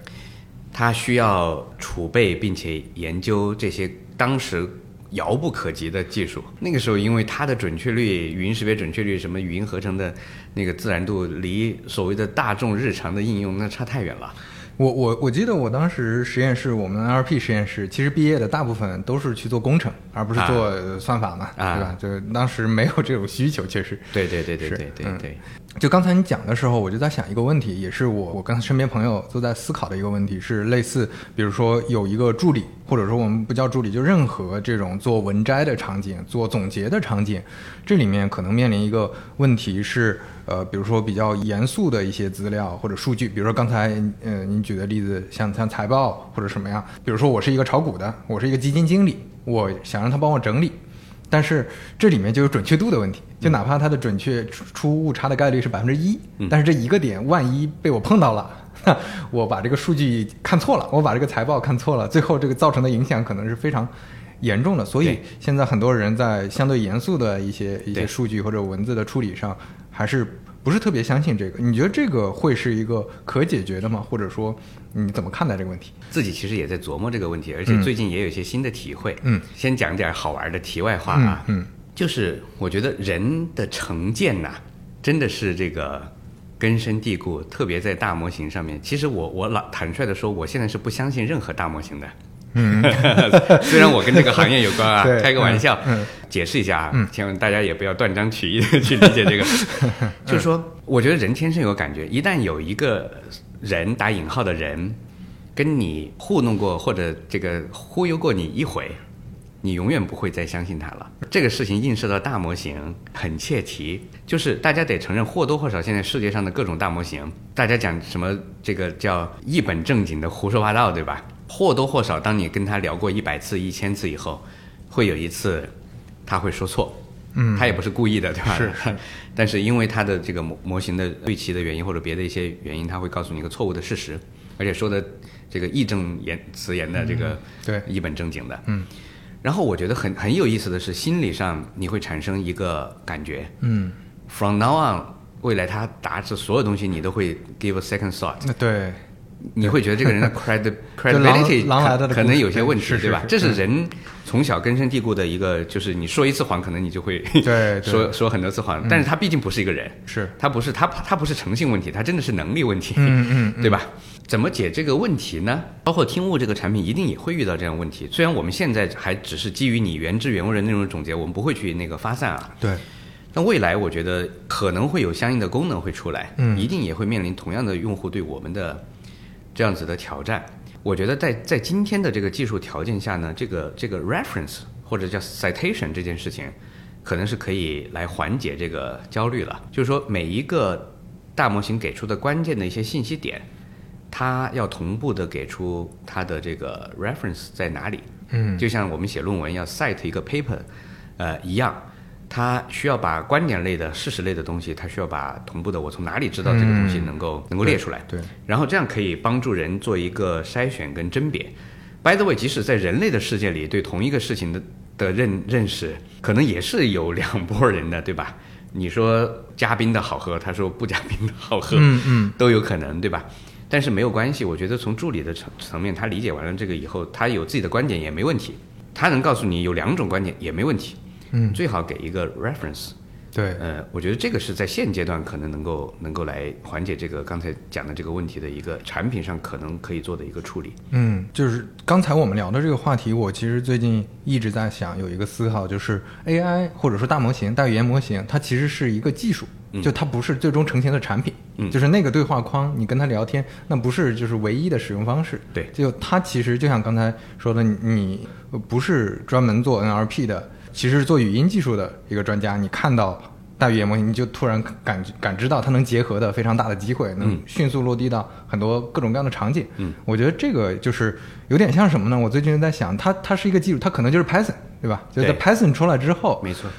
它需要储备并且研究这些当时遥不可及的技术。那个时候，因为它的准确率、语音识别准确率、什么语音合成的那个自然度，离所谓的大众日常的应用那差太远了。我我我记得我当时实验室，我们 NLP 实验室其实毕业的大部分都是去做工程，而不是做呃算法嘛，啊对吧？就当时没有这种需求，确实。对对对对是对对嗯对，就刚才你讲的时候，我就在想一个问题，也是我我跟身边朋友都在思考的一个问题，是类似，比如说有一个助理，或者说我们不叫助理，就任何这种做文摘的场景、做总结的场景，这里面可能面临一个问题是，呃，比如说比较严肃的一些资料或者数据，比如说刚才呃您举的例子，像像财报或者什么样，比如说我是一个炒股的，我是一个基金经理，我想让他帮我整理。但是这里面就有准确度的问题，就哪怕它的准确出出误差的概率是百分之一，但是这一个点万一被我碰到了，那 我把这个数据看错了，我把这个财报看错了，最后这个造成的影响可能是非常严重的。所以现在很多人在相对严肃的一些一些数据或者文字的处理上，还是不是特别相信这个。你觉得这个会是一个可解决的吗？或者说，你怎么看待这个问题？自己其实也在琢磨这个问题，而且最近也有一些新的体会。嗯，先讲点好玩的题外话啊，嗯，就是我觉得人的成见呐、真的是这个根深蒂固，特别在大模型上面。其实我我老坦率的说，我现在是不相信任何大模型的。嗯，虽然我跟这个行业有关啊，开个玩笑，嗯嗯解释一下啊，千万大家也不要断章取义的去理解这个。就是说，我觉得人天生有感觉，一旦有一个人打引号的人跟你糊弄过或者这个忽悠过你一回，你永远不会再相信他了。这个事情映射到大模型很切题，就是大家得承认，或多或少现在世界上的各种大模型，大家讲什么这个叫一本正经的胡说八道，对吧？或多或少，当你跟他聊过一百次、一千次以后，会有一次他会说错。嗯，他也不是故意的，对吧？是是。但是因为他的这个模模型的对齐的原因，或者别的一些原因，他会告诉你一个错误的事实，而且说的这个义正言辞言的这个对一本正经的。嗯。然后我觉得很很有意思的是，心理上你会产生一个感觉，嗯，，from now on，未来他答这所有东西，你都会 give a second thought。那对，你会觉得这个人的 credi 就狼 credibility 狼来的的可可能有些问题，对吧？这是人从小根深蒂固的一个，就是你说一次谎，可能你就会 说说很多次谎。但是他毕竟不是一个人，是他不是他他不是诚信问题，他真的是能力问题，嗯嗯对吧？怎么解这个问题呢？包括听悟这个产品，一定也会遇到这样问题。虽然我们现在还只是基于你原汁原味的内容总结，我们不会去那个发散啊。对，那未来我觉得可能会有相应的功能会出来，嗯一定也会面临同样的用户对我们的这样子的挑战。我觉得在在今天的这个技术条件下呢，这个这个 reference 或者叫 citation 这件事情，可能是可以来缓解这个焦虑了。就是说，每一个大模型给出的关键的一些信息点，它要同步的给出它的这个 reference 在哪里。嗯，就像我们写论文要 cite 一个 paper，呃一样，它需要把观点类的、事实类的东西，它需要把同步的我从哪里知道这个东西能够、能够列出来。对，然后这样可以帮助人做一个筛选跟甄别。By the way，即使在人类的世界里，对同一个事情的的认认识，可能也是有两拨人的，对吧？你说加冰的好喝，他说不加冰的好喝，嗯嗯，都有可能，对吧？但是没有关系，我觉得从助理的层层面，他理解完了这个以后，他有自己的观点也没问题，他能告诉你有两种观点也没问题，嗯，最好给一个 reference，对，呃，我觉得这个是在现阶段可能能够能够来缓解这个刚才讲的这个问题的一个产品上可能可以做的一个处理。嗯，就是刚才我们聊的这个话题，我其实最近一直在想，有一个思考，就是 AI 或者说大模型、大语言模型，它其实是一个技术，就它不是最终成型的产品。嗯就是那个对话框，你跟他聊天，那不是就是唯一的使用方式。对就它其实就像刚才说的，你你不是专门做 NLP 的，其实是做语音技术的一个专家，你看到。大语言模型，你就突然感感知到它能结合的非常大的机会，能嗯迅速落地到很多各种各样的场景。嗯，我觉得这个就是有点像什么呢？我最近在想，它它是一个技术，它可能就是 Python，对吧？就在 Python 出来之后，没错，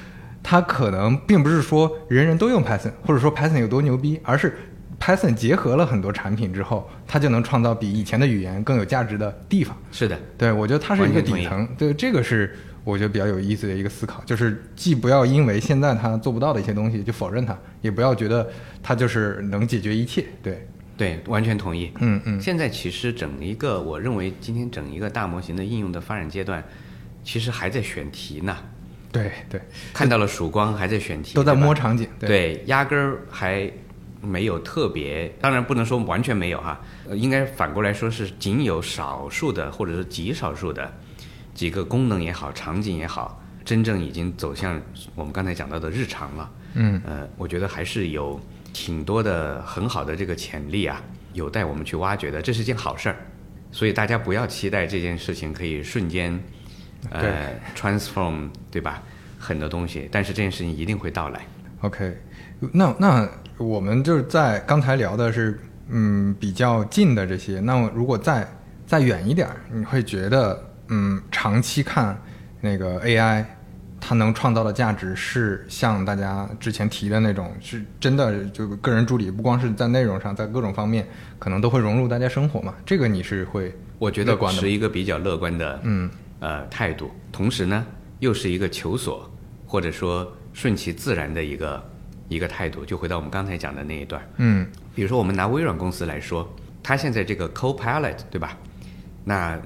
它可能并不是说人人都用 Python，或者说 Python 有多牛逼，而是 Python 结合了很多产品之后，它就能创造比以前的语言更有价值的地方。是的，对，我觉得它是一个底层，对，这个是我觉得比较有意思的一个思考，就是既不要因为现在他做不到的一些东西就否认它，也不要觉得它就是能解决一切。对，对，完全同意。嗯嗯，现在其实整一个，我认为今天整一个大模型的应用的发展阶段，其实还在选题呢。对对，看到了曙光，还在选题，都在摸场景。对，对，压根儿还没有特别，当然不能说完全没有哈，呃应该反过来说是仅有少数的，或者是极少数的几个功能也好，场景也好，真正已经走向我们刚才讲到的日常了。嗯呃，我觉得还是有挺多的很好的这个潜力啊，有待我们去挖掘的，这是件好事儿。所以大家不要期待这件事情可以瞬间，呃，transform，对吧？很多东西，但是这件事情一定会到来。OK，那那我们就是在刚才聊的是嗯比较近的这些，那如果再再远一点儿，你会觉得嗯长期看那个 AI 它能创造的价值是像大家之前提的那种，是真的就个人助理不光是在内容上，在各种方面可能都会融入大家生活嘛？这个你是会我觉得乐观的吗持一个比较乐观的嗯呃态度，同时呢，又是一个求索或者说顺其自然的一个一个态度。就回到我们刚才讲的那一段，嗯比如说我们拿微软公司来说，它现在这个 Copilot 对吧？那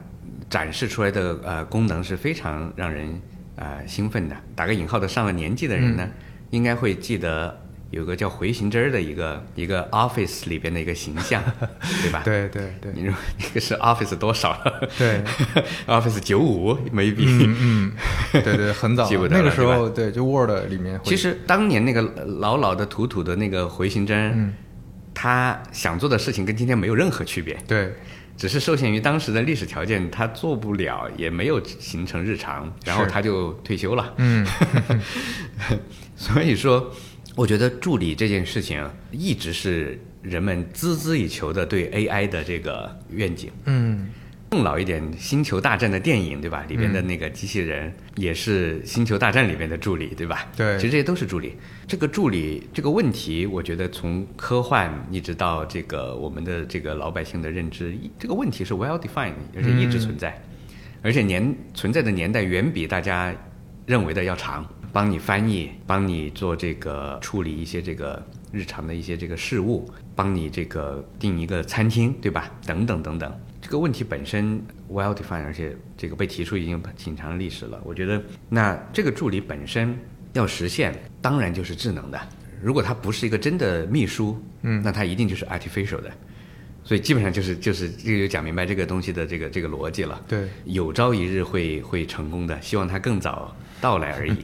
展示出来的呃功能是非常让人呃兴奋的。打个引号的，上了年纪的人呢，应该会记得有个叫回形针儿的一个一个 Office 里边的一个形象，对吧？对对对，你说那个是 Office 多少？对，Office 九五 maybe，嗯嗯，对对，很早 记不得了那个时候，对对，就 Word 里面，其实当年那个老老的土土的那个回形针，嗯。他想做的事情跟今天没有任何区别，对只是受限于当时的历史条件，他做不了，也没有形成日常，然后他就退休了。嗯 所以说，我觉得助理这件事情一直是人们孜孜以求的对 AI 的这个愿景。嗯更老一点，《星球大战》的电影，对吧？里边的那个机器人也是《星球大战》里边的助理，对吧？对其实这些都是助理。这个助理这个问题，我觉得从科幻一直到这个我们的这个老百姓的认知，这个问题是 well defined，而且一直存在，而且年存在的年代远比大家认为的要长。帮你翻译，帮你做这个处理一些这个日常的一些这个事务，帮你这个订一个餐厅，对吧？等等等等。这个问题本身 well defined，而且这个被提出已经挺长的历史了。我觉得，那这个助理本身要实现，当然就是智能的。如果它不是一个真的秘书，嗯，那它一定就是 artificial 的。所以基本上就是就是这个就讲明白这个东西的这个这个逻辑了。对有朝一日会会成功的，希望它更早到来而已。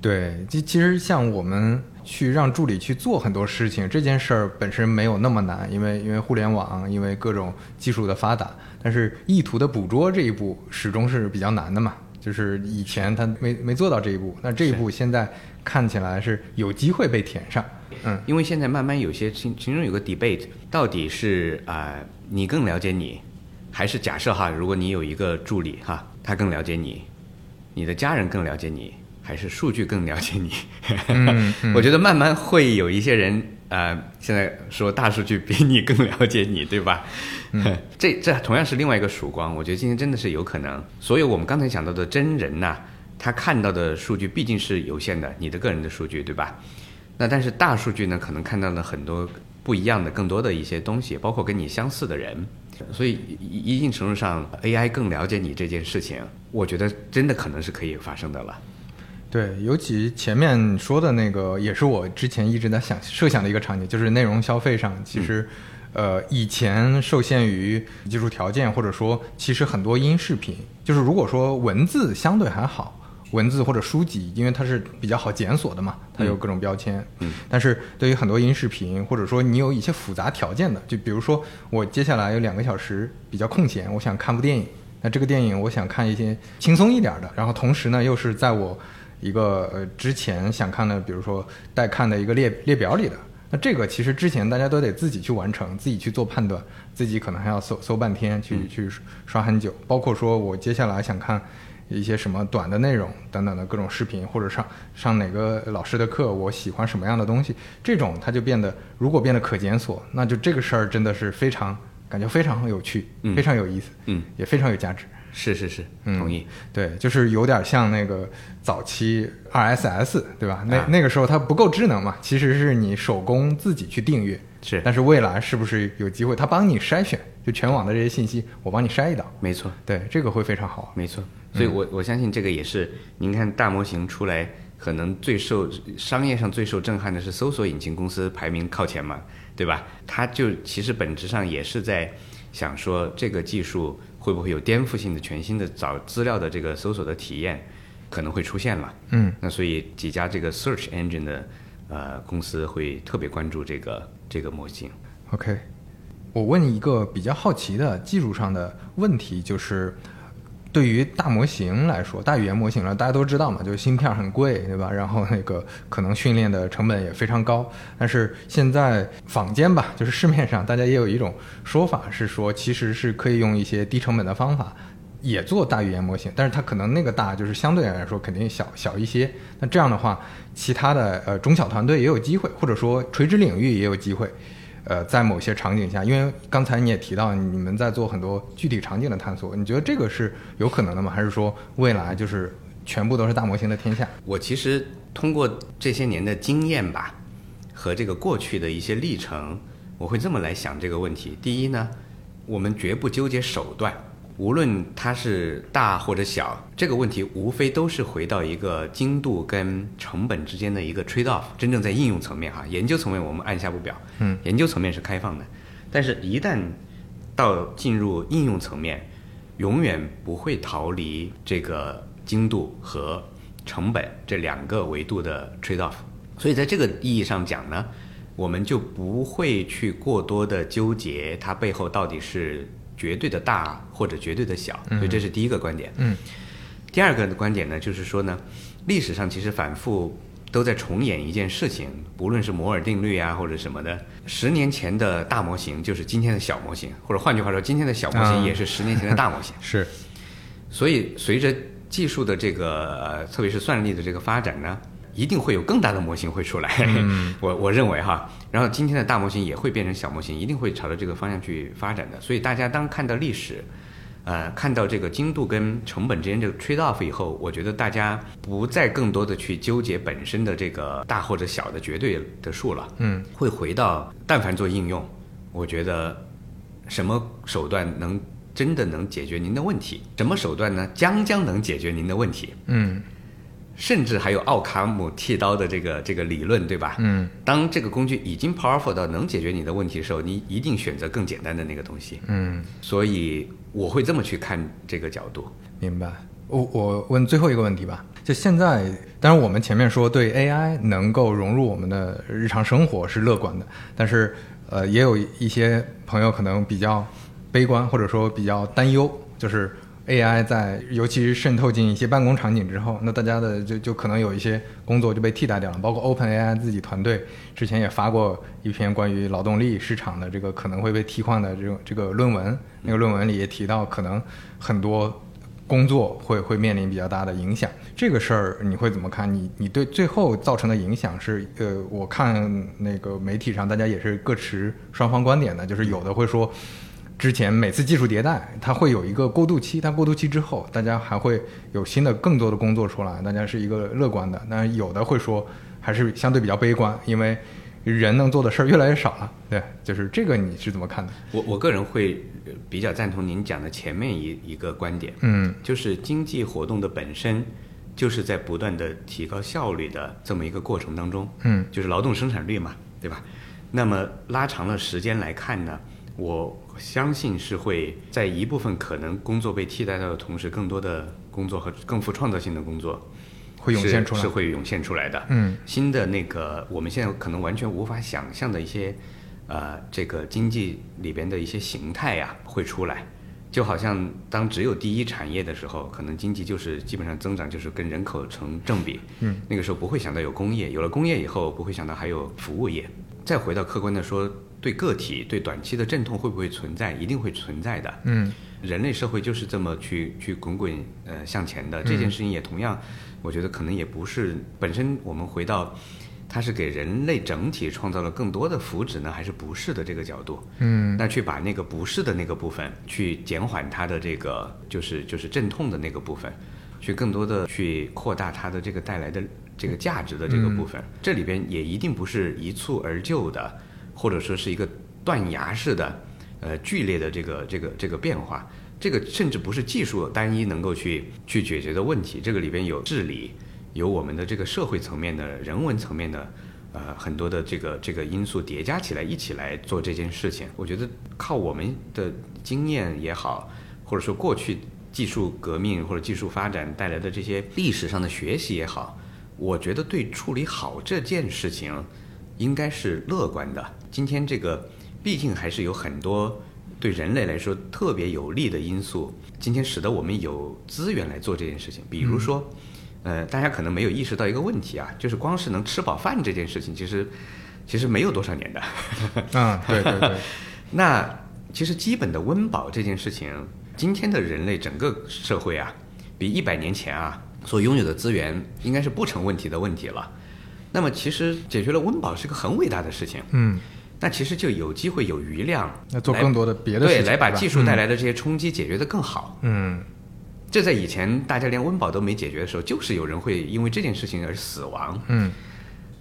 对，其其实像我们去让助理去做很多事情，这件事儿本身没有那么难，因为因为互联网，因为各种技术的发达，但是意图的捕捉这一步始终是比较难的嘛。就是以前他没没做到这一步，那这一步现在看起来是有机会被填上。嗯，因为现在慢慢有些其其中有个 debate，到底是啊、呃你更了解你，还是假设哈，如果你有一个助理哈，他更了解你，你的家人更了解你，还是数据更了解你？嗯 我觉得慢慢会有一些人呃，现在说大数据比你更了解你，对吧？嗯 这这同样是另外一个曙光，我觉得今天真的是有可能。所以我们刚才讲到的真人呐、他看到的数据毕竟是有限的，你的个人的数据，对吧？那但是大数据呢，可能看到了很多不一样的、更多的一些东西，包括跟你相似的人。所以一一定程度上，AI 更了解你这件事情，我觉得真的可能是可以发生的了。对，尤其前面说的那个，也是我之前一直在想设想的一个场景，就是内容消费上，其实，呃，以前受限于技术条件，或者说，其实很多音视频，就是如果说文字相对还好。文字或者书籍，因为它是比较好检索的嘛，它有各种标签。嗯。但是对于很多音视频，或者说你有一些复杂条件的，就比如说我接下来有两个小时比较空闲，我想看部电影，那这个电影我想看一些轻松一点的，然后同时呢又是在我一个呃之前想看的，比如说待看的一个列列表里的。那这个其实之前大家都得自己去完成，自己去做判断，自己可能还要搜搜半天，去去刷很久。包括说我接下来想看一些什么短的内容等等的各种视频，或者上上哪个老师的课，我喜欢什么样的东西，这种它就变得如果变得可检索，那就这个事儿真的是非常感觉非常有趣，嗯非常有意思，嗯，也非常有价值。是是是，嗯同意。对，就是有点像那个早期 RSS，对吧？那、啊那个时候它不够智能嘛，其实是你手工自己去订阅。是但是未来是不是有机会，它帮你筛选，就全网的这些信息，我帮你筛一道。没错。对，这个会非常好。没错，所以我我相信这个也是，您看大模型出来，可能最受商业上最受震撼的是搜索引擎公司排名靠前嘛，对吧？它就其实本质上也是在想说，这个技术会不会有颠覆性的、全新的找资料的这个搜索的体验可能会出现了。嗯，那所以几家这个 search engine 的呃公司会特别关注这个这个模型。OK，我问一个比较好奇的技术上的问题，就是对于大模型来说，大语言模型了，大家都知道嘛，就是芯片很贵，对吧？然后那个可能训练的成本也非常高。但是现在坊间吧，就是市面上大家也有一种说法是说，其实是可以用一些低成本的方法。也做大语言模型，但是它可能那个大就是相对来说肯定小小一些。那这样的话，其他的呃中小团队也有机会，或者说垂直领域也有机会。呃，在某些场景下，因为刚才你也提到你们在做很多具体场景的探索，你觉得这个是有可能的吗？还是说未来就是全部都是大模型的天下？我其实通过这些年的经验吧，和这个过去的一些历程，我会这么来想这个问题。第一呢，我们绝不纠结手段，无论它是大或者小，这个问题无非都是回到一个精度跟成本之间的一个 trade off。真正在应用层面哈，研究层面我们按下不表，嗯，研究层面是开放的，但是一旦到进入应用层面，永远不会逃离这个精度和成本这两个维度的 trade off。所以在这个意义上讲呢，我们就不会去过多的纠结它背后到底是绝对的大或者绝对的小。所以这是第一个观点。嗯，第二个的观点呢，就是说呢，历史上其实反复都在重演一件事情，不论是摩尔定律啊或者什么的，十年前的大模型就是今天的小模型，或者换句话说，今天的小模型啊也是十年前的大模型。是，所以随着技术的这个，呃特别是算力的这个发展呢，一定会有更大的模型会出来。我我认为哈，然后今天的大模型也会变成小模型，一定会朝着这个方向去发展的。所以大家当看到历史，呃，看到这个精度跟成本之间这个 trade off 以后，我觉得大家不再更多的去纠结本身的这个大或者小的绝对的数了。嗯，会回到但凡做应用，我觉得什么手段能真的能解决您的问题？什么手段呢？将将能解决您的问题。嗯甚至还有奥卡姆剃刀的这个这个理论，对吧？嗯当这个工具已经 powerful 到能解决你的问题的时候，你一定选择更简单的那个东西。嗯，所以我会这么去看这个角度。明白。我我问最后一个问题吧，就现在，当然我们前面说对 AI 能够融入我们的日常生活是乐观的，但是呃，也有一些朋友可能比较悲观，或者说比较担忧，就是 AI 在尤其是渗透进一些办公场景之后，那大家的就就可能有一些工作就被替代掉了，包括 OpenAI 自己团队之前也发过一篇关于劳动力市场的这个可能会被替换的这种这个论文，那个论文里也提到可能很多。工作会会面临比较大的影响，这个事儿你会怎么看？你你对最后造成的影响是，呃，我看那个媒体上大家也是各持双方观点的，就是有的会说，之前每次技术迭代它会有一个过渡期，它过渡期之后大家还会有新的更多的工作出来，大家是一个乐观的。那有的会说还是相对比较悲观，因为人能做的事儿越来越少了。对，就是这个你是怎么看的？我我个人会呃比较赞同您讲的前面一一个观点，嗯就是经济活动的本身就是在不断的提高效率的这么一个过程当中，嗯就是劳动生产率嘛，对吧？那么拉长了时间来看呢，我相信是会在一部分可能工作被替代掉的同时，更多的工作和更富创造性的工作会涌现出来是是会涌现出来的。嗯新的那个我们现在可能完全无法想象的一些，呃，这个经济里边的一些形态呀、会出来。就好像当只有第一产业的时候，可能经济就是基本上增长就是跟人口成正比。嗯，那个时候不会想到有工业，有了工业以后不会想到还有服务业。再回到客观的说，对个体对短期的阵痛会不会存在？一定会存在的。嗯人类社会就是这么去去滚滚呃向前的。这件事情也同样，我觉得可能也不是本身我们回到它是给人类整体创造了更多的福祉呢，还是不是的这个角度。嗯那去把那个不是的那个部分，去减缓它的这个就是就是阵痛的那个部分，去更多的去扩大它的这个带来的这个价值的这个部分。这里边也一定不是一蹴而就的，或者说是一个断崖式的，呃剧烈的这个这个这个变化。这个甚至不是技术单一能够去去解决的问题，这个里边有治理，有我们的这个社会层面的人文层面的。呃，很多的这个这个因素叠加起来，一起来做这件事情。我觉得靠我们的经验也好，或者说过去技术革命或者技术发展带来的这些历史上的学习也好，我觉得对处理好这件事情应该是乐观的。今天这个毕竟还是有很多对人类来说特别有利的因素，今天使得我们有资源来做这件事情。比如说，呃，大家可能没有意识到一个问题啊，就是光是能吃饱饭这件事情，其实其实没有多少年的。啊，对对对，那其实基本的温饱这件事情，今天的人类整个社会啊，比一百年前啊所拥有的资源应该是不成问题的问题了。那么其实解决了温饱是个很伟大的事情，嗯，那其实就有机会有余量来要做更多的别的事对，情，对来把技术带来的这些冲击解决的更好。嗯这在以前大家连温饱都没解决的时候，就是有人会因为这件事情而死亡。嗯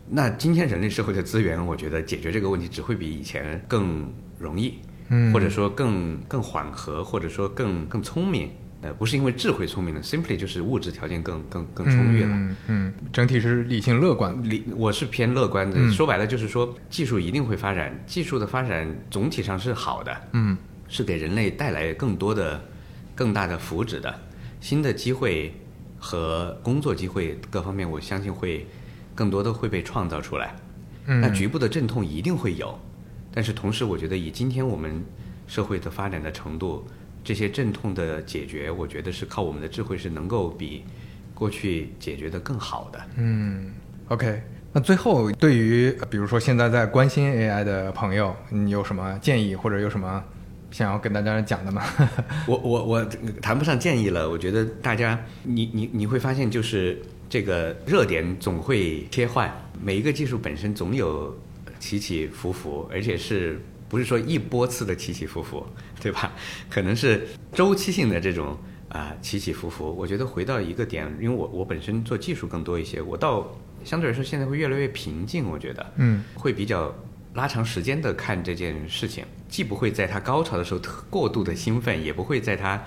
那今天人类社会的资源，我觉得解决这个问题只会比以前更容易。嗯或者说更更缓和，或者说更更聪明。呃，不是因为智慧聪明了，simply 就是物质条件更更更充裕了。嗯嗯，整体是理性乐观。理我是偏乐观的，嗯说白了就是说，技术一定会发展，技术的发展总体上是好的，嗯是给人类带来更多的、更大的福祉的，新的机会和工作机会各方面，我相信会更多的会被创造出来。嗯，那局部的阵痛一定会有，但是同时，我觉得以今天我们社会的发展的程度，这些阵痛的解决，我觉得是靠我们的智慧是能够比过去解决的更好的。嗯，OK。那最后，对于呃比如说现在在关心 AI 的朋友，你有什么建议或者有什么想要跟大家讲的吗？我我我谈不上建议了，我觉得大家你你你会发现，就是这个热点总会切换，每一个技术本身总有起起伏伏，而且是不是说一波次的起起伏伏，对吧？可能是周期性的这种啊、起起伏伏。我觉得回到一个点，因为我我本身做技术更多一些，我到相对来说现在会越来越平静，我觉得，嗯会比较拉长时间的看这件事情，既不会在它高潮的时候特过度的兴奋，也不会在它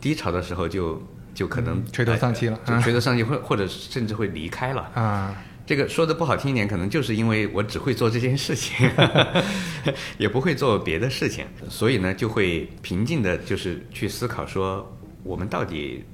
低潮的时候就就可能、嗯垂头丧气了呃就垂头丧气，或或者甚至会离开了。啊，这个说的不好听一点，可能就是因为我只会做这件事情，也不会做别的事情，所以呢，就会平静的，就是去思考说，我们到底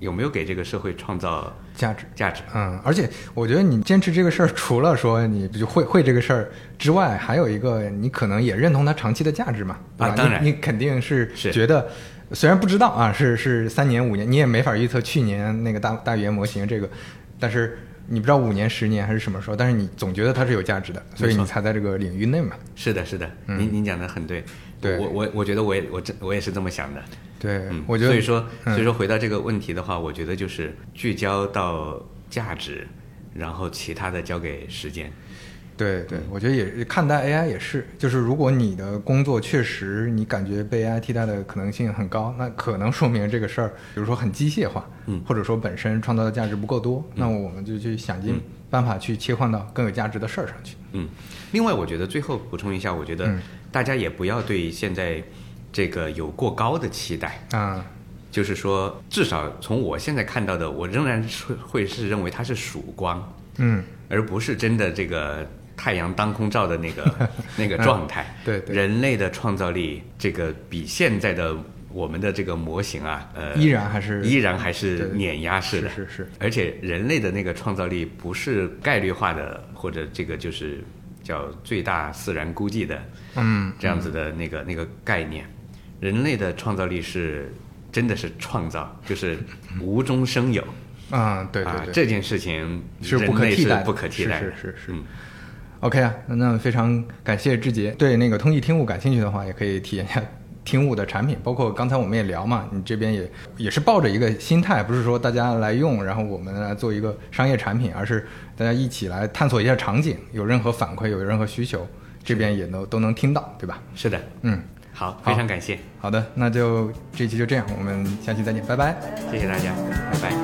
有没有给这个社会创造价值。价值？嗯，而且我觉得你坚持这个事儿，除了说你就会会这个事儿之外，还有一个你可能也认同它长期的价值嘛，啊当然你，你肯定是是觉得，虽然不知道啊，是是三年五年，你也没法预测去年那个大大语言模型这个，但是你不知道五年十年还是什么时候，但是你总觉得它是有价值的，所以你才在这个领域内嘛。是的，是的，您您讲的很对，嗯对我我我觉得我也我这我也是这么想的。对，嗯，我觉得，所以说，嗯所以说回到这个问题的话，我觉得就是聚焦到价值，然后其他的交给时间。对对，我觉得也是看待 AI 也是，就是如果你的工作确实你感觉被 AI 替代的可能性很高，那可能说明这个事儿，比如说很机械化，嗯。或者说本身创造的价值不够多，那我们就去想尽办法去切换到更有价值的事儿上去。嗯，另外，我觉得最后补充一下，我觉得嗯。大家也不要对现在这个有过高的期待。啊，就是说，至少从我现在看到的，我仍然是会是认为它是曙光，嗯，而不是真的这个太阳当空照的那个 那个状态。对对人类的创造力，这个比现在的我们的这个模型啊，呃，依然还是依然还是碾压式的，是是是而且人类的那个创造力不是概率化的，或者这个就是叫最大自然估计的，嗯，这样子的那个那个概念。人类的创造力是真的是创造，就是 无中生有。嗯，对对啊，这件事情是不可替代不可替代。是是是是嗯 OK 啊，那那非常感谢志杰。对那个通义听悟感兴趣的话，也可以体验一下 听悟的产品，包括刚才我们也聊嘛，你这边也也是抱着一个心态，不是说大家来用，然后我们来做一个商业产品，而是大家一起来探索一下场景，有任何反馈，有任何需求，这边也能都能听到，对吧？是的，嗯，好，好非常感谢，好的，那就这期就这样，我们下期再见，拜拜。谢谢大家，拜拜。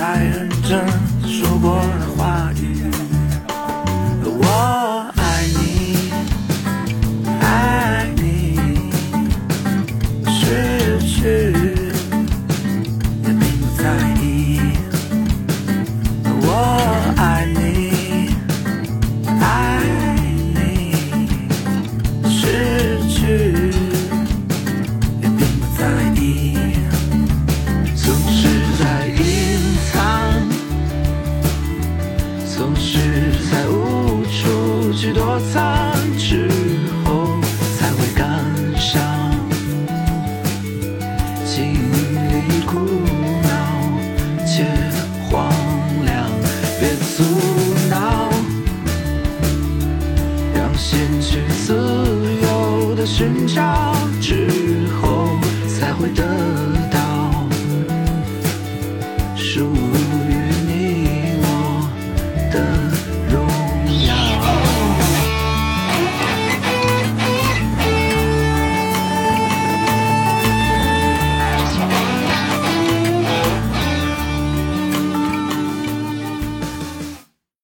太认真说过的话语。